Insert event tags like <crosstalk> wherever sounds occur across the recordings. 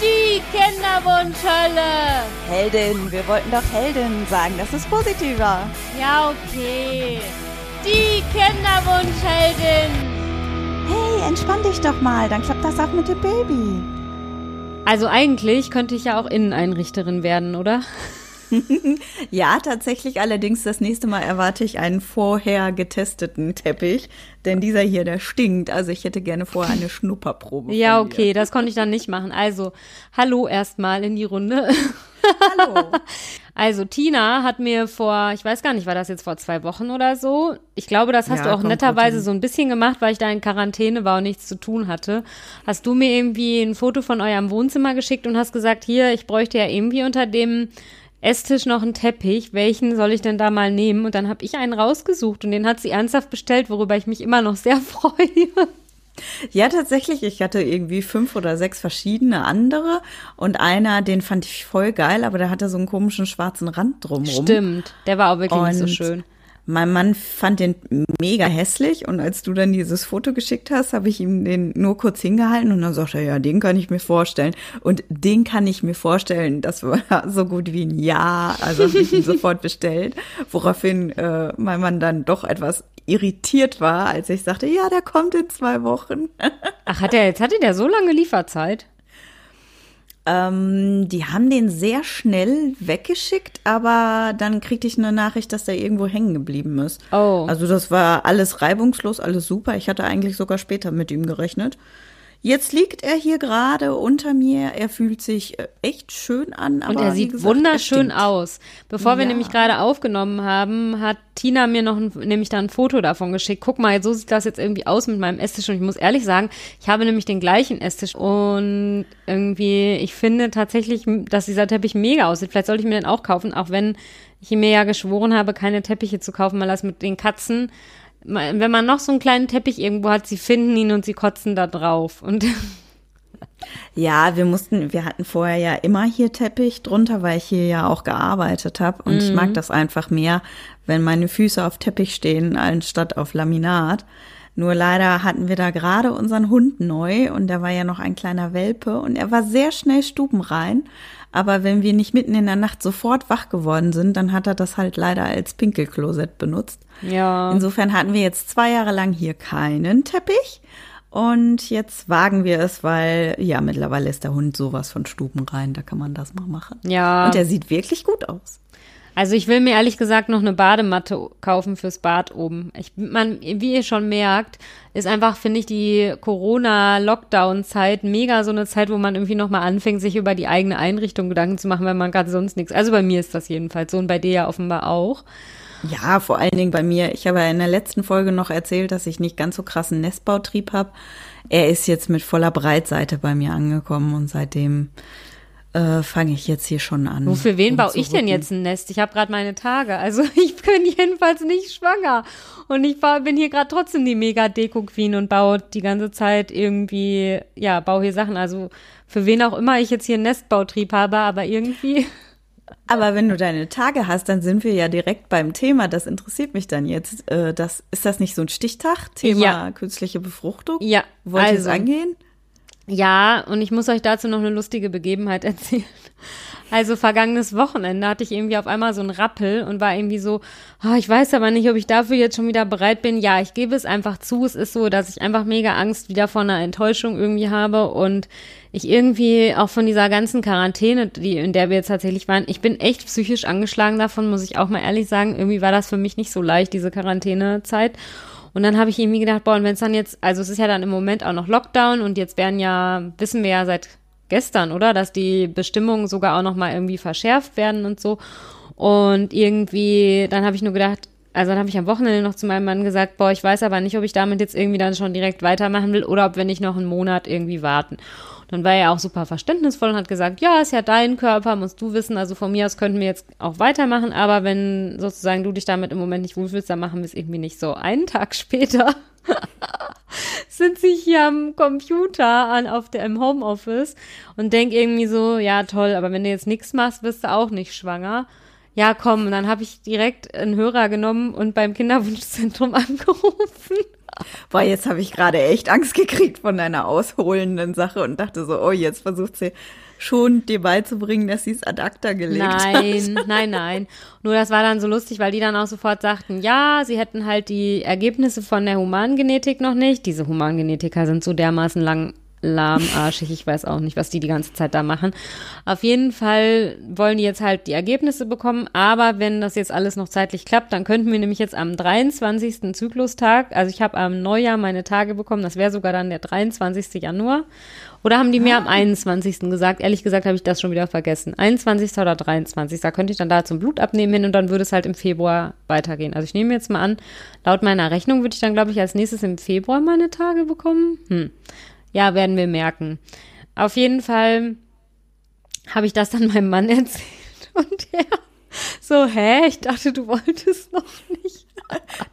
Die Kinderwunschhölle. Heldin, wir wollten doch Heldin sagen, das ist positiver. Ja, okay. Die Kinderwunschheldin. Hey, entspann dich doch mal, dann klappt das auch mit dem Baby. Also eigentlich könnte ich ja auch Inneneinrichterin werden, oder? <laughs> ja, tatsächlich. Allerdings das nächste Mal erwarte ich einen vorher getesteten Teppich, denn dieser hier, der stinkt. Also ich hätte gerne vorher eine Schnupperprobe. Ja, okay, das konnte ich dann nicht machen. Also, hallo erstmal in die Runde. <laughs> Hallo. <laughs> Also Tina hat mir vor, ich weiß gar nicht, war das jetzt vor zwei Wochen oder so? Ich glaube, das hast ja, du auch netterweise so ein bisschen gemacht, weil ich da in Quarantäne war und nichts zu tun hatte. Hast du mir irgendwie ein Foto von eurem Wohnzimmer geschickt und hast gesagt, hier, ich bräuchte ja irgendwie unter dem Esstisch noch einen Teppich. Welchen soll ich denn da mal nehmen? Und dann habe ich einen rausgesucht und den hat sie ernsthaft bestellt, worüber ich mich immer noch sehr <laughs> freue. Ja, tatsächlich. Ich hatte irgendwie fünf oder sechs verschiedene andere und einer, den fand ich voll geil, aber der hatte so einen komischen schwarzen Rand drumrum. Stimmt, der war auch wirklich und nicht so schön. Mein Mann fand den mega hässlich und als du dann dieses Foto geschickt hast, habe ich ihm den nur kurz hingehalten und dann sagte er, ja, den kann ich mir vorstellen. Und den kann ich mir vorstellen, das war <laughs> so gut wie ein Ja, also habe ich ihn <laughs> sofort bestellt, woraufhin äh, mein Mann dann doch etwas irritiert war, als ich sagte, ja, der kommt in zwei Wochen. Ach, hat er jetzt, hatte der so lange Lieferzeit? Ähm, die haben den sehr schnell weggeschickt, aber dann kriegte ich eine Nachricht, dass der irgendwo hängen geblieben ist. Oh. Also das war alles reibungslos, alles super. Ich hatte eigentlich sogar später mit ihm gerechnet. Jetzt liegt er hier gerade unter mir. Er fühlt sich äh, echt schön an. und er sieht gesagt, wunderschön er aus. Bevor ja. wir nämlich gerade aufgenommen haben, hat Tina mir noch ein, nämlich da ein Foto davon geschickt. Guck mal, so sieht das jetzt irgendwie aus mit meinem Esstisch. Und ich muss ehrlich sagen, ich habe nämlich den gleichen Esstisch. Und irgendwie, ich finde tatsächlich, dass dieser Teppich mega aussieht. Vielleicht sollte ich mir den auch kaufen, auch wenn ich mir ja geschworen habe, keine Teppiche zu kaufen, weil das mit den Katzen wenn man noch so einen kleinen Teppich irgendwo hat, sie finden ihn und sie kotzen da drauf. Und ja, wir mussten, wir hatten vorher ja immer hier Teppich drunter, weil ich hier ja auch gearbeitet habe. Und mhm. ich mag mhm. das einfach mehr, wenn meine Füße auf Teppich stehen, anstatt auf Laminat. Nur leider hatten wir da gerade unseren Hund neu und der war ja noch ein kleiner Welpe und er war sehr schnell stubenrein. Aber wenn wir nicht mitten in der Nacht sofort wach geworden sind, dann hat er das halt leider als Pinkelklosett benutzt. Ja. Insofern hatten wir jetzt zwei Jahre lang hier keinen Teppich. Und jetzt wagen wir es, weil ja, mittlerweile ist der Hund sowas von Stuben rein, da kann man das mal machen. Ja. Und er sieht wirklich gut aus. Also ich will mir ehrlich gesagt noch eine Badematte kaufen fürs Bad oben. Ich, man, wie ihr schon merkt, ist einfach, finde ich, die Corona-Lockdown-Zeit mega so eine Zeit, wo man irgendwie nochmal anfängt, sich über die eigene Einrichtung Gedanken zu machen, weil man gerade sonst nichts. Also bei mir ist das jedenfalls so und bei dir ja offenbar auch. Ja, vor allen Dingen bei mir. Ich habe ja in der letzten Folge noch erzählt, dass ich nicht ganz so krassen Nestbautrieb habe. Er ist jetzt mit voller Breitseite bei mir angekommen und seitdem äh, fange ich jetzt hier schon an. Wofür wen baue ich denn jetzt ein Nest? Ich habe gerade meine Tage. Also <laughs> ich bin jedenfalls nicht schwanger. Und ich bin hier gerade trotzdem die Mega-Deko-Queen und baue die ganze Zeit irgendwie, ja, baue hier Sachen. Also für wen auch immer ich jetzt hier einen Nestbautrieb habe, aber irgendwie. <laughs> Aber wenn du deine Tage hast, dann sind wir ja direkt beim Thema. Das interessiert mich dann jetzt. Äh, das, ist das nicht so ein Stichtag? Thema ja. künstliche Befruchtung? Ja. Wollt ihr also, es angehen? Ja, und ich muss euch dazu noch eine lustige Begebenheit <laughs> erzählen. Also vergangenes Wochenende hatte ich irgendwie auf einmal so einen Rappel und war irgendwie so, oh, ich weiß aber nicht, ob ich dafür jetzt schon wieder bereit bin. Ja, ich gebe es einfach zu. Es ist so, dass ich einfach mega Angst wieder vor einer Enttäuschung irgendwie habe und ich irgendwie auch von dieser ganzen Quarantäne, die, in der wir jetzt tatsächlich waren, ich bin echt psychisch angeschlagen davon, muss ich auch mal ehrlich sagen. Irgendwie war das für mich nicht so leicht, diese Quarantänezeit. Und dann habe ich irgendwie gedacht, boah, und wenn es dann jetzt, also es ist ja dann im Moment auch noch Lockdown und jetzt werden ja, wissen wir ja seit gestern, oder, dass die Bestimmungen sogar auch noch mal irgendwie verschärft werden und so. Und irgendwie, dann habe ich nur gedacht, also dann habe ich am Wochenende noch zu meinem Mann gesagt, boah, ich weiß aber nicht, ob ich damit jetzt irgendwie dann schon direkt weitermachen will oder ob wir nicht noch einen Monat irgendwie warten. Dann war er auch super verständnisvoll und hat gesagt, ja, ist ja dein Körper, musst du wissen. Also von mir aus könnten wir jetzt auch weitermachen, aber wenn sozusagen du dich damit im Moment nicht wohlfühlst, dann machen wir es irgendwie nicht so. Einen Tag <laughs> später <laughs> sind sie hier am Computer an auf der im Homeoffice und denk irgendwie so, ja toll, aber wenn du jetzt nichts machst, wirst du auch nicht schwanger. Ja, komm, und dann habe ich direkt einen Hörer genommen und beim Kinderwunschzentrum <laughs> angerufen Boah, jetzt habe ich gerade echt Angst gekriegt von deiner ausholenden Sache und dachte so, oh, jetzt versucht sie schon dir beizubringen, dass sie es ad acta gelegt nein, hat. Nein, nein, nein. Nur das war dann so lustig, weil die dann auch sofort sagten, ja, sie hätten halt die Ergebnisse von der Humangenetik noch nicht. Diese Humangenetiker sind so dermaßen lang lahmarschig. Ich weiß auch nicht, was die die ganze Zeit da machen. Auf jeden Fall wollen die jetzt halt die Ergebnisse bekommen. Aber wenn das jetzt alles noch zeitlich klappt, dann könnten wir nämlich jetzt am 23. Zyklustag, also ich habe am Neujahr meine Tage bekommen, das wäre sogar dann der 23. Januar. Oder haben die mir am 21. gesagt? Ehrlich gesagt habe ich das schon wieder vergessen. 21. oder 23. Da könnte ich dann da zum Blut abnehmen hin und dann würde es halt im Februar weitergehen. Also ich nehme jetzt mal an, laut meiner Rechnung würde ich dann, glaube ich, als nächstes im Februar meine Tage bekommen. Hm. Ja, werden wir merken. Auf jeden Fall habe ich das dann meinem Mann <laughs> erzählt und er so, hä? Ich dachte, du wolltest noch nicht.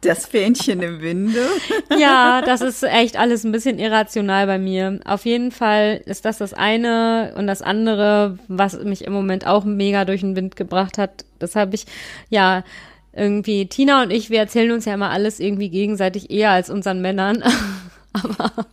Das Fähnchen im Winde. <laughs> Ja, das ist echt alles ein bisschen irrational bei mir. Auf jeden Fall ist das das eine und das andere, was mich im Moment auch mega durch den Wind gebracht hat. Das habe ich, ja, irgendwie, Tina und ich, wir erzählen uns ja immer alles irgendwie gegenseitig eher als unseren Männern. <laughs> Aber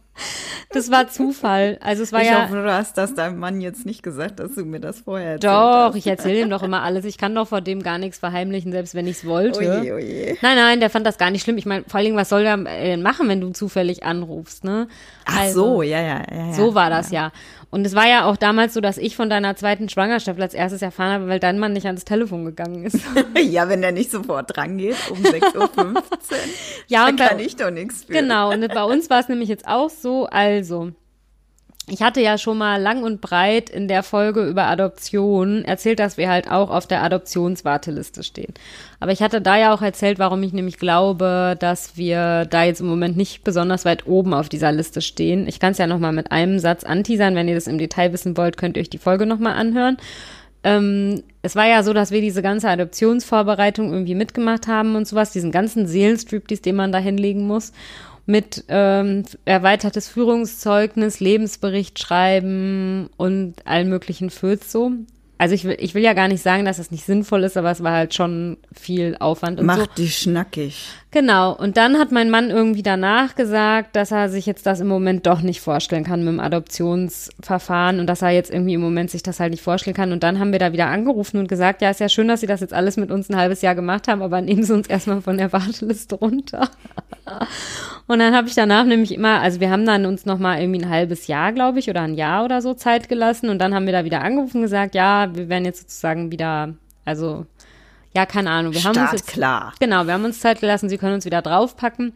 das war Zufall. Also es war ich ja. hoffe, du hast das deinem Mann jetzt nicht gesagt, dass du mir das vorher erzählt Doch, hast. ich erzähle ihm doch immer alles. Ich kann doch vor dem gar nichts verheimlichen, selbst wenn ich es wollte. Oje, oje. Nein, nein, der fand das gar nicht schlimm. Ich meine, vor allen Dingen, was soll der äh, machen, wenn du zufällig anrufst, ne? Ach so, ja, ja, ja, ja. So war das ja. Und es war ja auch damals so, dass ich von deiner zweiten Schwangerschaft als erstes erfahren habe, weil dein Mann nicht ans Telefon gegangen ist. <laughs> ja, wenn der nicht sofort dran geht, um 6.15 Uhr, ja, dann und bei- kann ich doch nichts für. Genau, und bei uns war es nämlich jetzt auch so, also. Ich hatte ja schon mal lang und breit in der Folge über Adoption erzählt, dass wir halt auch auf der Adoptionswarteliste stehen. Aber ich hatte da ja auch erzählt, warum ich nämlich glaube, dass wir da jetzt im Moment nicht besonders weit oben auf dieser Liste stehen. Ich kann es ja nochmal mit einem Satz anteasern. Wenn ihr das im Detail wissen wollt, könnt ihr euch die Folge nochmal anhören. Ähm, es war ja so, dass wir diese ganze Adoptionsvorbereitung irgendwie mitgemacht haben und sowas, diesen ganzen Seelenstriptease, den man da hinlegen muss mit ähm, erweitertes Führungszeugnis, Lebensbericht schreiben und allen möglichen Föts so. Also ich will, ich will ja gar nicht sagen, dass das nicht sinnvoll ist, aber es war halt schon viel Aufwand und so. Macht die schnackig. Genau. Und dann hat mein Mann irgendwie danach gesagt, dass er sich jetzt das im Moment doch nicht vorstellen kann mit dem Adoptionsverfahren und dass er jetzt irgendwie im Moment sich das halt nicht vorstellen kann. Und dann haben wir da wieder angerufen und gesagt, ja, ist ja schön, dass Sie das jetzt alles mit uns ein halbes Jahr gemacht haben, aber nehmen Sie uns erstmal von der Warteliste runter. Und dann habe ich danach nämlich immer, also wir haben dann uns noch mal irgendwie ein halbes Jahr, glaube ich, oder ein Jahr oder so Zeit gelassen und dann haben wir da wieder angerufen und gesagt, ja, wir werden jetzt sozusagen wieder, also ja, keine Ahnung, wir haben uns jetzt Startklar. Genau, wir haben uns Zeit gelassen, sie können uns wieder draufpacken.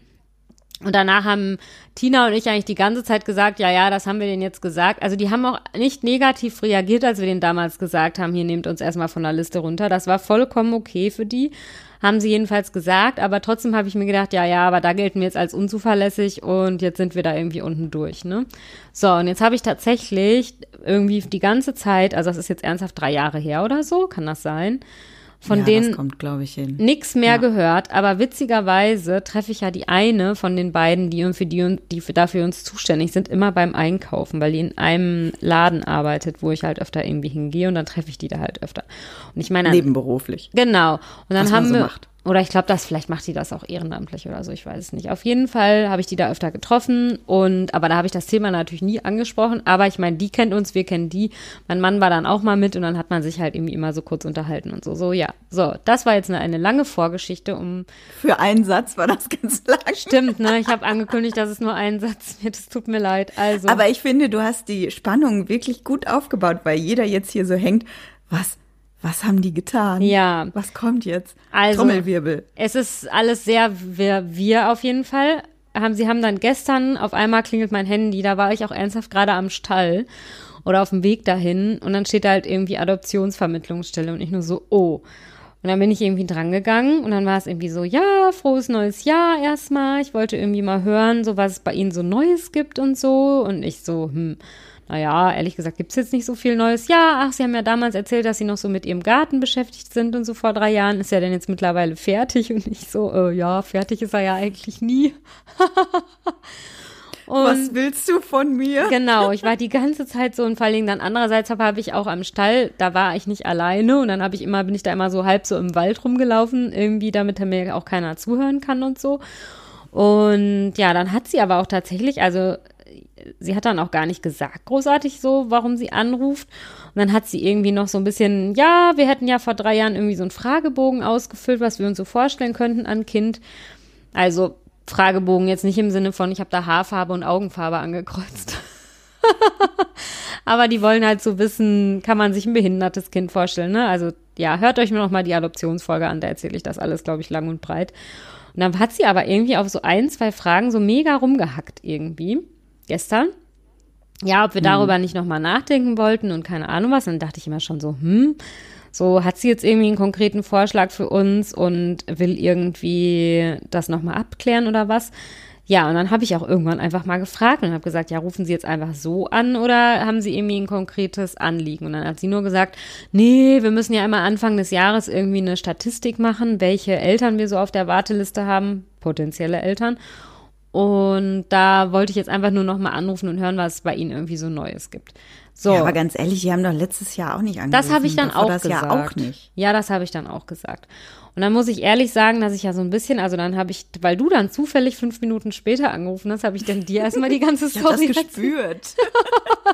Und danach haben Tina und ich eigentlich die ganze Zeit gesagt, ja, ja, das haben wir denen jetzt gesagt. Also die haben auch nicht negativ reagiert, als wir denen damals gesagt haben, hier nehmt uns erstmal von der Liste runter. Das war vollkommen okay für die. Haben sie jedenfalls gesagt, aber trotzdem habe ich mir gedacht, ja, ja, aber da gelten wir jetzt als unzuverlässig und jetzt sind wir da irgendwie unten durch, ne? So, und jetzt habe ich tatsächlich irgendwie die ganze Zeit, also das ist jetzt ernsthaft drei Jahre her oder so, kann das sein? Von ja, denen kommt, ich, nix mehr Ja. gehört, aber witzigerweise treffe ich ja die eine von den beiden, die und für die und die für dafür uns zuständig sind, immer beim Einkaufen, weil die in einem Laden arbeitet, wo ich halt öfter irgendwie hingehe und dann treffe ich die da halt öfter. Und ich meine, Nebenberuflich. Genau. Und dann haben so wir. macht. Oder ich glaube, das vielleicht macht die das auch ehrenamtlich oder so, ich weiß es nicht. Auf jeden Fall habe ich die da öfter getroffen und aber da habe ich das Thema natürlich nie angesprochen. Aber ich meine, die kennt uns, wir kennen die. Mein Mann war dann auch mal mit und dann hat man sich halt irgendwie immer so kurz unterhalten und so. So, ja. So, das war jetzt eine, eine lange Vorgeschichte um. Für einen Satz war das ganz lang. Stimmt, ne? Ich habe angekündigt, dass es nur ein Satz wird. Es tut mir leid. Also. Aber ich finde, du hast die Spannung wirklich gut aufgebaut, weil jeder jetzt hier so hängt. Was, was haben die getan? Ja. Was kommt jetzt? Also- Trommelwirbel. Es ist alles sehr wir, wir auf jeden Fall. Haben, sie haben dann gestern, auf einmal klingelt mein Handy, da war ich auch ernsthaft gerade am Stall oder auf dem Weg dahin und dann steht da halt irgendwie Adoptionsvermittlungsstelle und ich nur so, oh. Und dann bin ich irgendwie drangegangen und dann war es irgendwie so, ja, frohes neues Jahr erstmal. Ich wollte irgendwie mal hören, so was es bei Ihnen so Neues gibt und so. Und ich so, hm, naja, ehrlich gesagt, gibt's jetzt nicht so viel Neues. Ja, ach, Sie haben ja damals erzählt, dass Sie noch so mit Ihrem Garten beschäftigt sind und so vor drei Jahren. Ist ja denn jetzt mittlerweile fertig? Und ich so, äh, ja, fertig ist er ja eigentlich nie. <laughs> und Was willst du von mir? Genau, ich war die ganze Zeit so und vor allen Dingen dann andererseits habe hab ich auch am Stall, da war ich nicht alleine und dann habe ich immer, bin ich da immer so halb so im Wald rumgelaufen, irgendwie, damit mir auch keiner zuhören kann und so. Und ja, dann hat sie aber auch tatsächlich, also sie hat dann auch gar nicht gesagt, großartig so, warum sie anruft. Und dann hat sie irgendwie noch so ein bisschen, ja, wir hätten ja vor drei Jahren irgendwie so einen Fragebogen ausgefüllt, was wir uns so vorstellen könnten an Kind. Also Fragebogen jetzt nicht im Sinne von, ich habe da Haarfarbe und Augenfarbe angekreuzt. <laughs> Aber die wollen halt so wissen, kann man sich ein behindertes Kind vorstellen, ne? Also ja, hört euch mir noch mal die Adoptionsfolge an, da erzähle ich das alles, glaube ich, lang und breit. Und dann hat sie aber irgendwie auf so ein, zwei Fragen so mega rumgehackt irgendwie gestern. Ja, ob wir hm. darüber nicht nochmal nachdenken wollten und keine Ahnung was. Und dann dachte ich immer schon so, hm, so hat sie jetzt irgendwie einen konkreten Vorschlag für uns und will irgendwie das nochmal abklären oder was. Ja, und dann habe ich auch irgendwann einfach mal gefragt und habe gesagt, ja, rufen Sie jetzt einfach so an oder haben Sie irgendwie ein konkretes Anliegen? Und dann hat sie nur gesagt, nee, wir müssen ja immer Anfang des Jahres irgendwie eine Statistik machen, welche Eltern wir so auf der Warteliste haben, potenzielle Eltern. Und da wollte ich jetzt einfach nur noch mal anrufen und hören, was es bei Ihnen irgendwie so Neues gibt. So. Ja, aber ganz ehrlich, die haben doch letztes Jahr auch nicht angerufen. Das habe ich dann auch das gesagt. Ja, auch nicht. ja, das habe ich dann auch gesagt. Und dann muss ich ehrlich sagen, dass ich ja so ein bisschen, also dann habe ich, weil du dann zufällig fünf Minuten später angerufen hast, habe ich dann dir erstmal die ganze <laughs> Story ich das gespürt.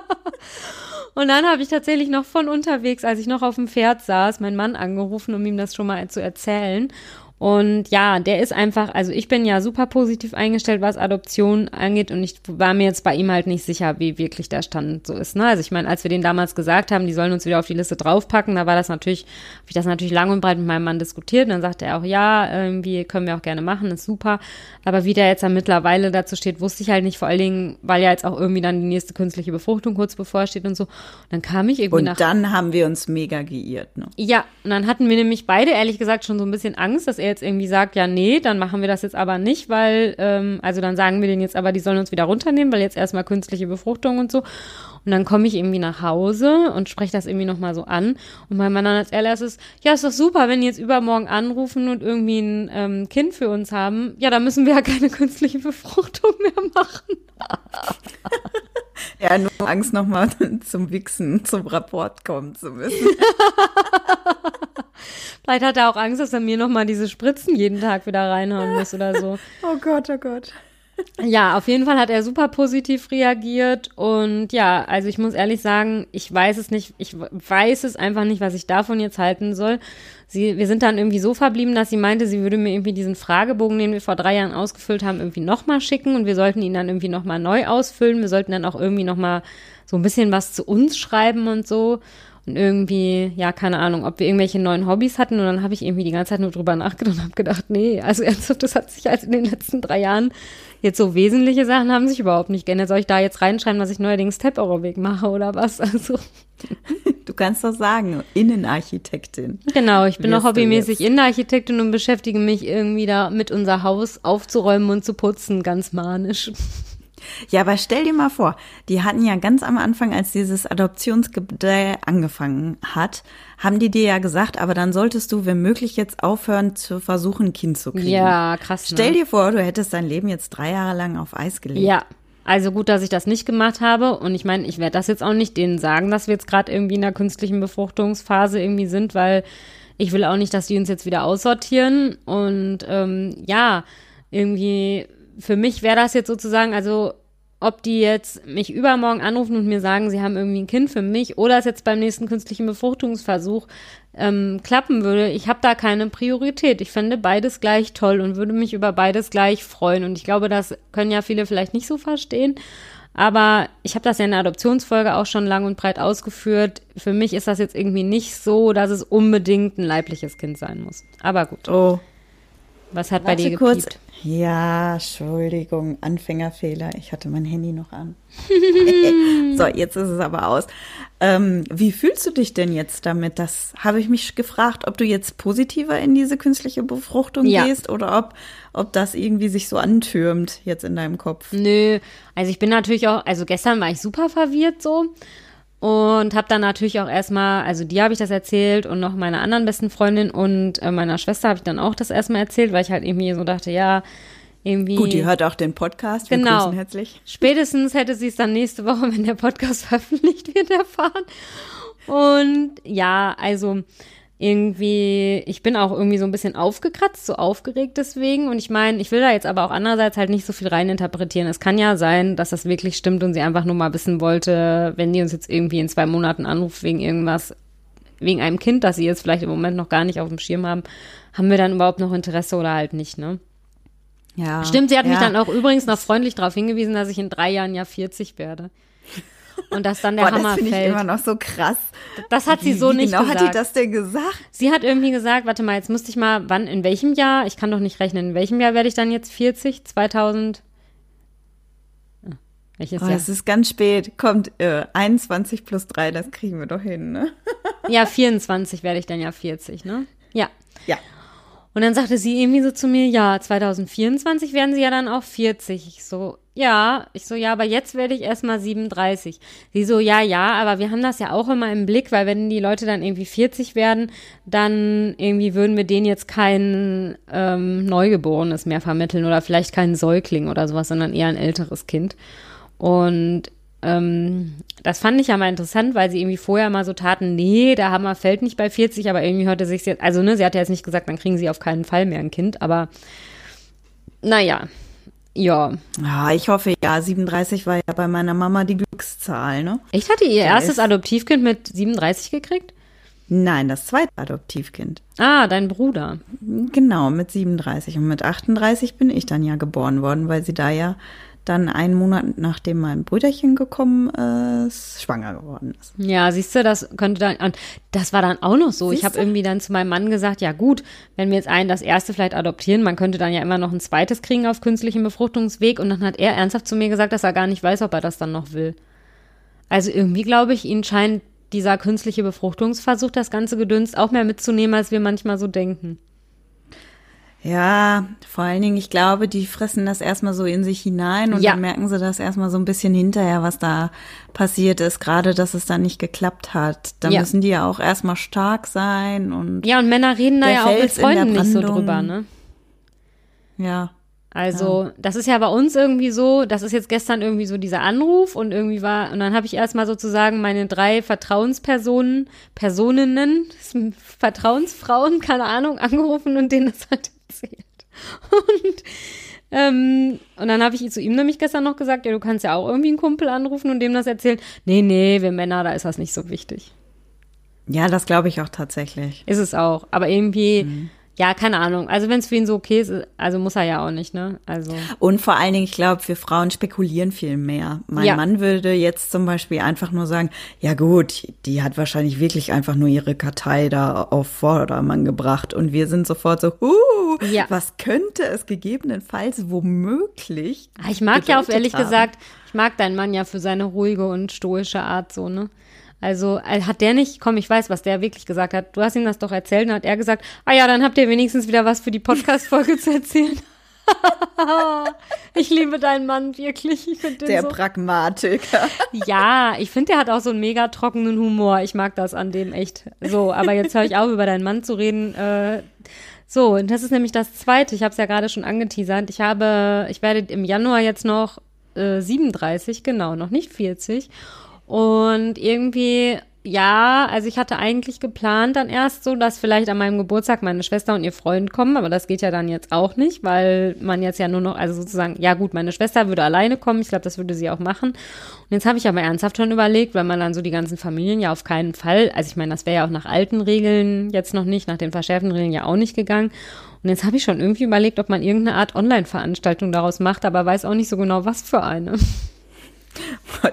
<laughs> Und dann habe ich tatsächlich noch von unterwegs, als ich noch auf dem Pferd saß, meinen Mann angerufen, um ihm das schon mal zu erzählen. Und ja, der ist einfach, also ich bin ja super positiv eingestellt, was Adoption angeht und ich war mir jetzt bei ihm halt nicht sicher, wie wirklich der Stand so ist. Ne? Also ich meine, als wir den damals gesagt haben, die sollen uns wieder auf die Liste draufpacken, da war das natürlich, habe ich das natürlich lang und breit mit meinem Mann diskutiert und dann sagte er auch, ja, irgendwie können wir auch gerne machen, ist super. Aber wie der jetzt dann mittlerweile dazu steht, wusste ich halt nicht, vor allen Dingen, weil ja jetzt auch irgendwie dann die nächste künstliche Befruchtung kurz bevorsteht und so. Und dann kam ich irgendwie und nach. Und dann haben wir uns mega geirrt, ne? Ja, und dann hatten wir nämlich beide ehrlich gesagt schon so ein bisschen Angst, dass er jetzt irgendwie sagt, ja, nee, dann machen wir das jetzt aber nicht, weil, ähm, also dann sagen wir denen jetzt aber, die sollen uns wieder runternehmen, weil jetzt erstmal künstliche Befruchtung und so. Und dann komme ich irgendwie nach Hause und spreche das irgendwie nochmal so an. Und mein Mann dann als allererstes, ja, ist doch super, wenn die jetzt übermorgen anrufen und irgendwie ein ähm, Kind für uns haben. Ja, dann müssen wir ja keine künstliche Befruchtung mehr machen. <laughs> <laughs> ja, nur Angst nochmal <laughs> zum Wichsen, zum Rapport kommen zu müssen. <laughs> Vielleicht hat er auch Angst, dass er mir nochmal diese Spritzen jeden Tag wieder reinhauen muss oder so. Oh Gott, oh Gott. Ja, auf jeden Fall hat er super positiv reagiert und ja, also ich muss ehrlich sagen, ich weiß es nicht, ich weiß es einfach nicht, was ich davon jetzt halten soll. Sie, wir sind dann irgendwie so verblieben, dass sie meinte, sie würde mir irgendwie diesen Fragebogen, den wir vor drei Jahren ausgefüllt haben, irgendwie nochmal schicken und wir sollten ihn dann irgendwie nochmal neu ausfüllen. Wir sollten dann auch irgendwie nochmal so ein bisschen was zu uns schreiben und so. Und irgendwie, ja, keine Ahnung, ob wir irgendwelche neuen Hobbys hatten. Und dann habe ich irgendwie die ganze Zeit nur drüber nachgedacht und habe gedacht, nee, also <laughs> ernsthaft, das hat sich halt in den letzten drei Jahren jetzt so wesentliche Sachen haben sich überhaupt nicht geändert. Soll ich da jetzt reinschreiben, dass ich neuerdings Step-Euroweg mache oder was? <laughs> Also. Du kannst doch sagen, Innenarchitektin. Genau, ich bin noch hobbymäßig Innenarchitektin und beschäftige mich irgendwie da mit unser Haus aufzuräumen und zu putzen, ganz manisch. Ja, aber stell dir mal vor, die hatten ja ganz am Anfang, als dieses Adoptionsgebäude angefangen hat, haben die dir ja gesagt, aber dann solltest du, wenn möglich, jetzt aufhören zu versuchen, ein Kind zu kriegen. Ja, krass. Ne? Stell dir vor, du hättest dein Leben jetzt drei Jahre lang auf Eis gelegt. Ja. Also gut, dass ich das nicht gemacht habe. Und ich meine, ich werde das jetzt auch nicht denen sagen, dass wir jetzt gerade irgendwie in einer künstlichen Befruchtungsphase irgendwie sind, weil ich will auch nicht, dass die uns jetzt wieder aussortieren. Und ähm, ja, irgendwie für mich wäre das jetzt sozusagen, also ob die jetzt mich übermorgen anrufen und mir sagen, sie haben irgendwie ein Kind für mich oder es jetzt beim nächsten künstlichen Befruchtungsversuch ähm, klappen würde, ich habe da keine Priorität. Ich fände beides gleich toll und würde mich über beides gleich freuen. Und ich glaube, das können ja viele vielleicht nicht so verstehen. Aber ich habe das ja in der Adoptionsfolge auch schon lang und breit ausgeführt. Für mich ist das jetzt irgendwie nicht so, dass es unbedingt ein leibliches Kind sein muss. Aber gut. Oh. Was hat Warte bei dir gepiept? kurz. Ja, Entschuldigung, Anfängerfehler. Ich hatte mein Handy noch an. <laughs> so, jetzt ist es aber aus. Ähm, wie fühlst du dich denn jetzt damit? Das habe ich mich gefragt, ob du jetzt positiver in diese künstliche Befruchtung ja. gehst oder ob, ob das irgendwie sich so antürmt jetzt in deinem Kopf. Nö, also ich bin natürlich auch, also gestern war ich super verwirrt so. Und habe dann natürlich auch erstmal, also dir habe ich das erzählt und noch meiner anderen besten Freundin und äh, meiner Schwester habe ich dann auch das erstmal erzählt, weil ich halt irgendwie so dachte, ja, irgendwie. Gut, die hört auch den Podcast. Wir genau. herzlich. Spätestens hätte sie es dann nächste Woche, wenn der Podcast <laughs> veröffentlicht wird, erfahren. Und ja, also irgendwie, ich bin auch irgendwie so ein bisschen aufgekratzt, so aufgeregt deswegen. Und ich meine, ich will da jetzt aber auch andererseits halt nicht so viel reininterpretieren. Es kann ja sein, dass das wirklich stimmt und sie einfach nur mal wissen wollte, wenn die uns jetzt irgendwie in zwei Monaten anruft wegen irgendwas, wegen einem Kind, das sie jetzt vielleicht im Moment noch gar nicht auf dem Schirm haben, haben wir dann überhaupt noch Interesse oder halt nicht, ne? Ja. Stimmt, sie hat ja. mich dann auch übrigens noch freundlich darauf hingewiesen, dass ich in drei Jahren ja 40 werde. Und dass dann der Boah, Hammer das finde ich fällt. immer noch so krass. Das hat sie so wie nicht genau gesagt. hat die das denn gesagt? Sie hat irgendwie gesagt, warte mal, jetzt müsste ich mal, wann, in welchem Jahr? Ich kann doch nicht rechnen. In welchem Jahr werde ich dann jetzt 40? 2000? Ah, Welches Oh, Jahr? es ist ganz spät. Kommt äh, 21 plus 3, das kriegen wir doch hin, ne? Ja, 24 werde ich dann ja 40, ne? Ja. Ja. Und dann sagte sie irgendwie so zu mir, ja, 2024 werden sie ja dann auch 40. Ich so, ja. Ich so, ja, aber jetzt werde ich erst mal 37. Sie so, ja, ja, aber wir haben das ja auch immer im Blick, weil wenn die Leute dann irgendwie 40 werden, dann irgendwie würden wir denen jetzt kein ähm, Neugeborenes mehr vermitteln oder vielleicht keinen Säugling oder sowas, sondern eher ein älteres Kind. Und ähm, das fand ich ja mal interessant, weil sie irgendwie vorher mal so taten, nee, der Hammer fällt nicht bei 40, aber irgendwie hörte sich jetzt, also ne, sie hat ja jetzt nicht gesagt, dann kriegen sie auf keinen Fall mehr ein Kind, aber naja, ja. Ja, ich hoffe, ja, 37 war ja bei meiner Mama die Glückszahl, ne? Echt hatte ihr Der erstes Adoptivkind mit 37 gekriegt? Nein, das zweite Adoptivkind. Ah, dein Bruder. Genau, mit 37. Und mit 38 bin ich dann ja geboren worden, weil sie da ja dann einen Monat nachdem mein Brüderchen gekommen ist, schwanger geworden ist. Ja, siehst du, das könnte dann, und das war dann auch noch so. Ich habe irgendwie dann zu meinem Mann gesagt, ja gut, wenn wir jetzt einen das erste vielleicht adoptieren, man könnte dann ja immer noch ein zweites kriegen auf künstlichem Befruchtungsweg. Und dann hat er ernsthaft zu mir gesagt, dass er gar nicht weiß, ob er das dann noch will. Also irgendwie glaube ich, ihn scheint dieser künstliche Befruchtungsversuch, das ganze Gedünst auch mehr mitzunehmen, als wir manchmal so denken. Ja, vor allen Dingen, ich glaube, die fressen das erstmal so in sich hinein und Ja. dann merken sie das erstmal so ein bisschen hinterher, was da passiert ist, gerade dass es dann nicht geklappt hat. Da Ja. müssen die ja auch erstmal stark sein und Ja, und Männer reden da ja auch mit Freunden nicht so drüber, ne? ja. Also, das ist ja bei uns irgendwie so, das ist jetzt gestern irgendwie so dieser Anruf und irgendwie war, und dann habe ich erstmal sozusagen meine drei Vertrauenspersonen, Personinnen, <laughs> Vertrauensfrauen, keine Ahnung, angerufen und denen das halt erzählt. <laughs> Und, ähm, und dann habe ich zu ihm nämlich gestern noch gesagt, ja, du kannst ja auch irgendwie einen Kumpel anrufen und dem das erzählen. Nee, nee, wir Männer, da ist das nicht so wichtig. Ja, das glaube ich auch tatsächlich. Ist es auch. Aber irgendwie, ja, keine Ahnung. Also wenn es für ihn so okay ist, also muss er ja auch nicht, ne? Also. Und vor allen Dingen, ich glaube, wir Frauen spekulieren viel mehr. Mein Ja. Mann würde jetzt zum Beispiel einfach nur sagen, ja gut, die hat wahrscheinlich wirklich einfach nur ihre Kartei da auf Vordermann gebracht. Und wir sind sofort so, uh, Ja. was könnte es gegebenenfalls womöglich Ah, Ich mag ja auch ehrlich haben? gesagt, ich mag deinen Mann ja für seine ruhige und stoische Art so, ne? Also äh, hat der nicht, komm, ich weiß, was der wirklich gesagt hat. Du hast ihm das doch erzählt und hat er gesagt, ah ja, dann habt ihr wenigstens wieder was für die Podcast-Folge zu erzählen. <laughs> ich liebe deinen Mann wirklich. Ich den Der so. Pragmatiker. <laughs> Ja, ich finde, der hat auch so einen mega trockenen Humor. Ich mag das an dem echt. So, aber jetzt höre ich auf, über deinen Mann zu reden. Äh, so, und das ist nämlich das Zweite. Ich habe es ja gerade schon angeteasert. Ich habe, ich werde im Januar jetzt noch äh, 37, genau, noch nicht 40. Und irgendwie, ja, also ich hatte eigentlich geplant dann erst so, dass vielleicht an meinem Geburtstag meine Schwester und ihr Freund kommen, aber das geht ja dann jetzt auch nicht, weil man jetzt ja nur noch, also sozusagen, ja gut, meine Schwester würde alleine kommen, ich glaube, das würde sie auch machen. Und jetzt habe ich aber ernsthaft schon überlegt, weil man dann so die ganzen Familien ja auf keinen Fall, also ich meine, das wäre ja auch nach alten Regeln jetzt noch nicht, nach den verschärften Regeln ja auch nicht gegangen. Und jetzt habe ich schon irgendwie überlegt, ob man irgendeine Art Online-Veranstaltung daraus macht, aber weiß auch nicht so genau, was für eine.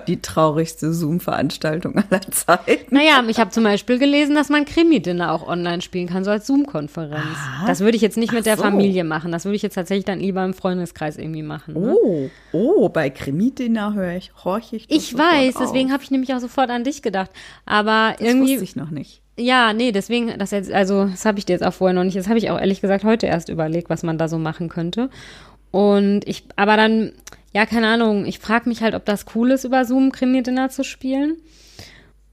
Die traurigste Zoom-Veranstaltung aller Zeiten. Naja, ich habe zum Beispiel gelesen, dass man Krimi-Dinner auch online spielen kann, so als Zoom-Konferenz. Das würde ich jetzt nicht mit der so. Familie machen. Das würde ich jetzt tatsächlich dann lieber im Freundeskreis irgendwie machen. Ne? Oh, oh, bei Krimi-Dinner höre ich, horche ich. ich weiß, auf. deswegen habe ich nämlich auch sofort an dich gedacht. Aber Das irgendwie, wusste ich noch nicht. ja, nee, deswegen, das jetzt, also das habe ich dir jetzt auch vorher noch nicht. Das habe ich auch ehrlich gesagt heute erst überlegt, was man da so machen könnte. Und ich, aber dann, ja, keine Ahnung, ich frage mich halt, ob das cool ist, über Zoom Krimi-Dinner zu spielen.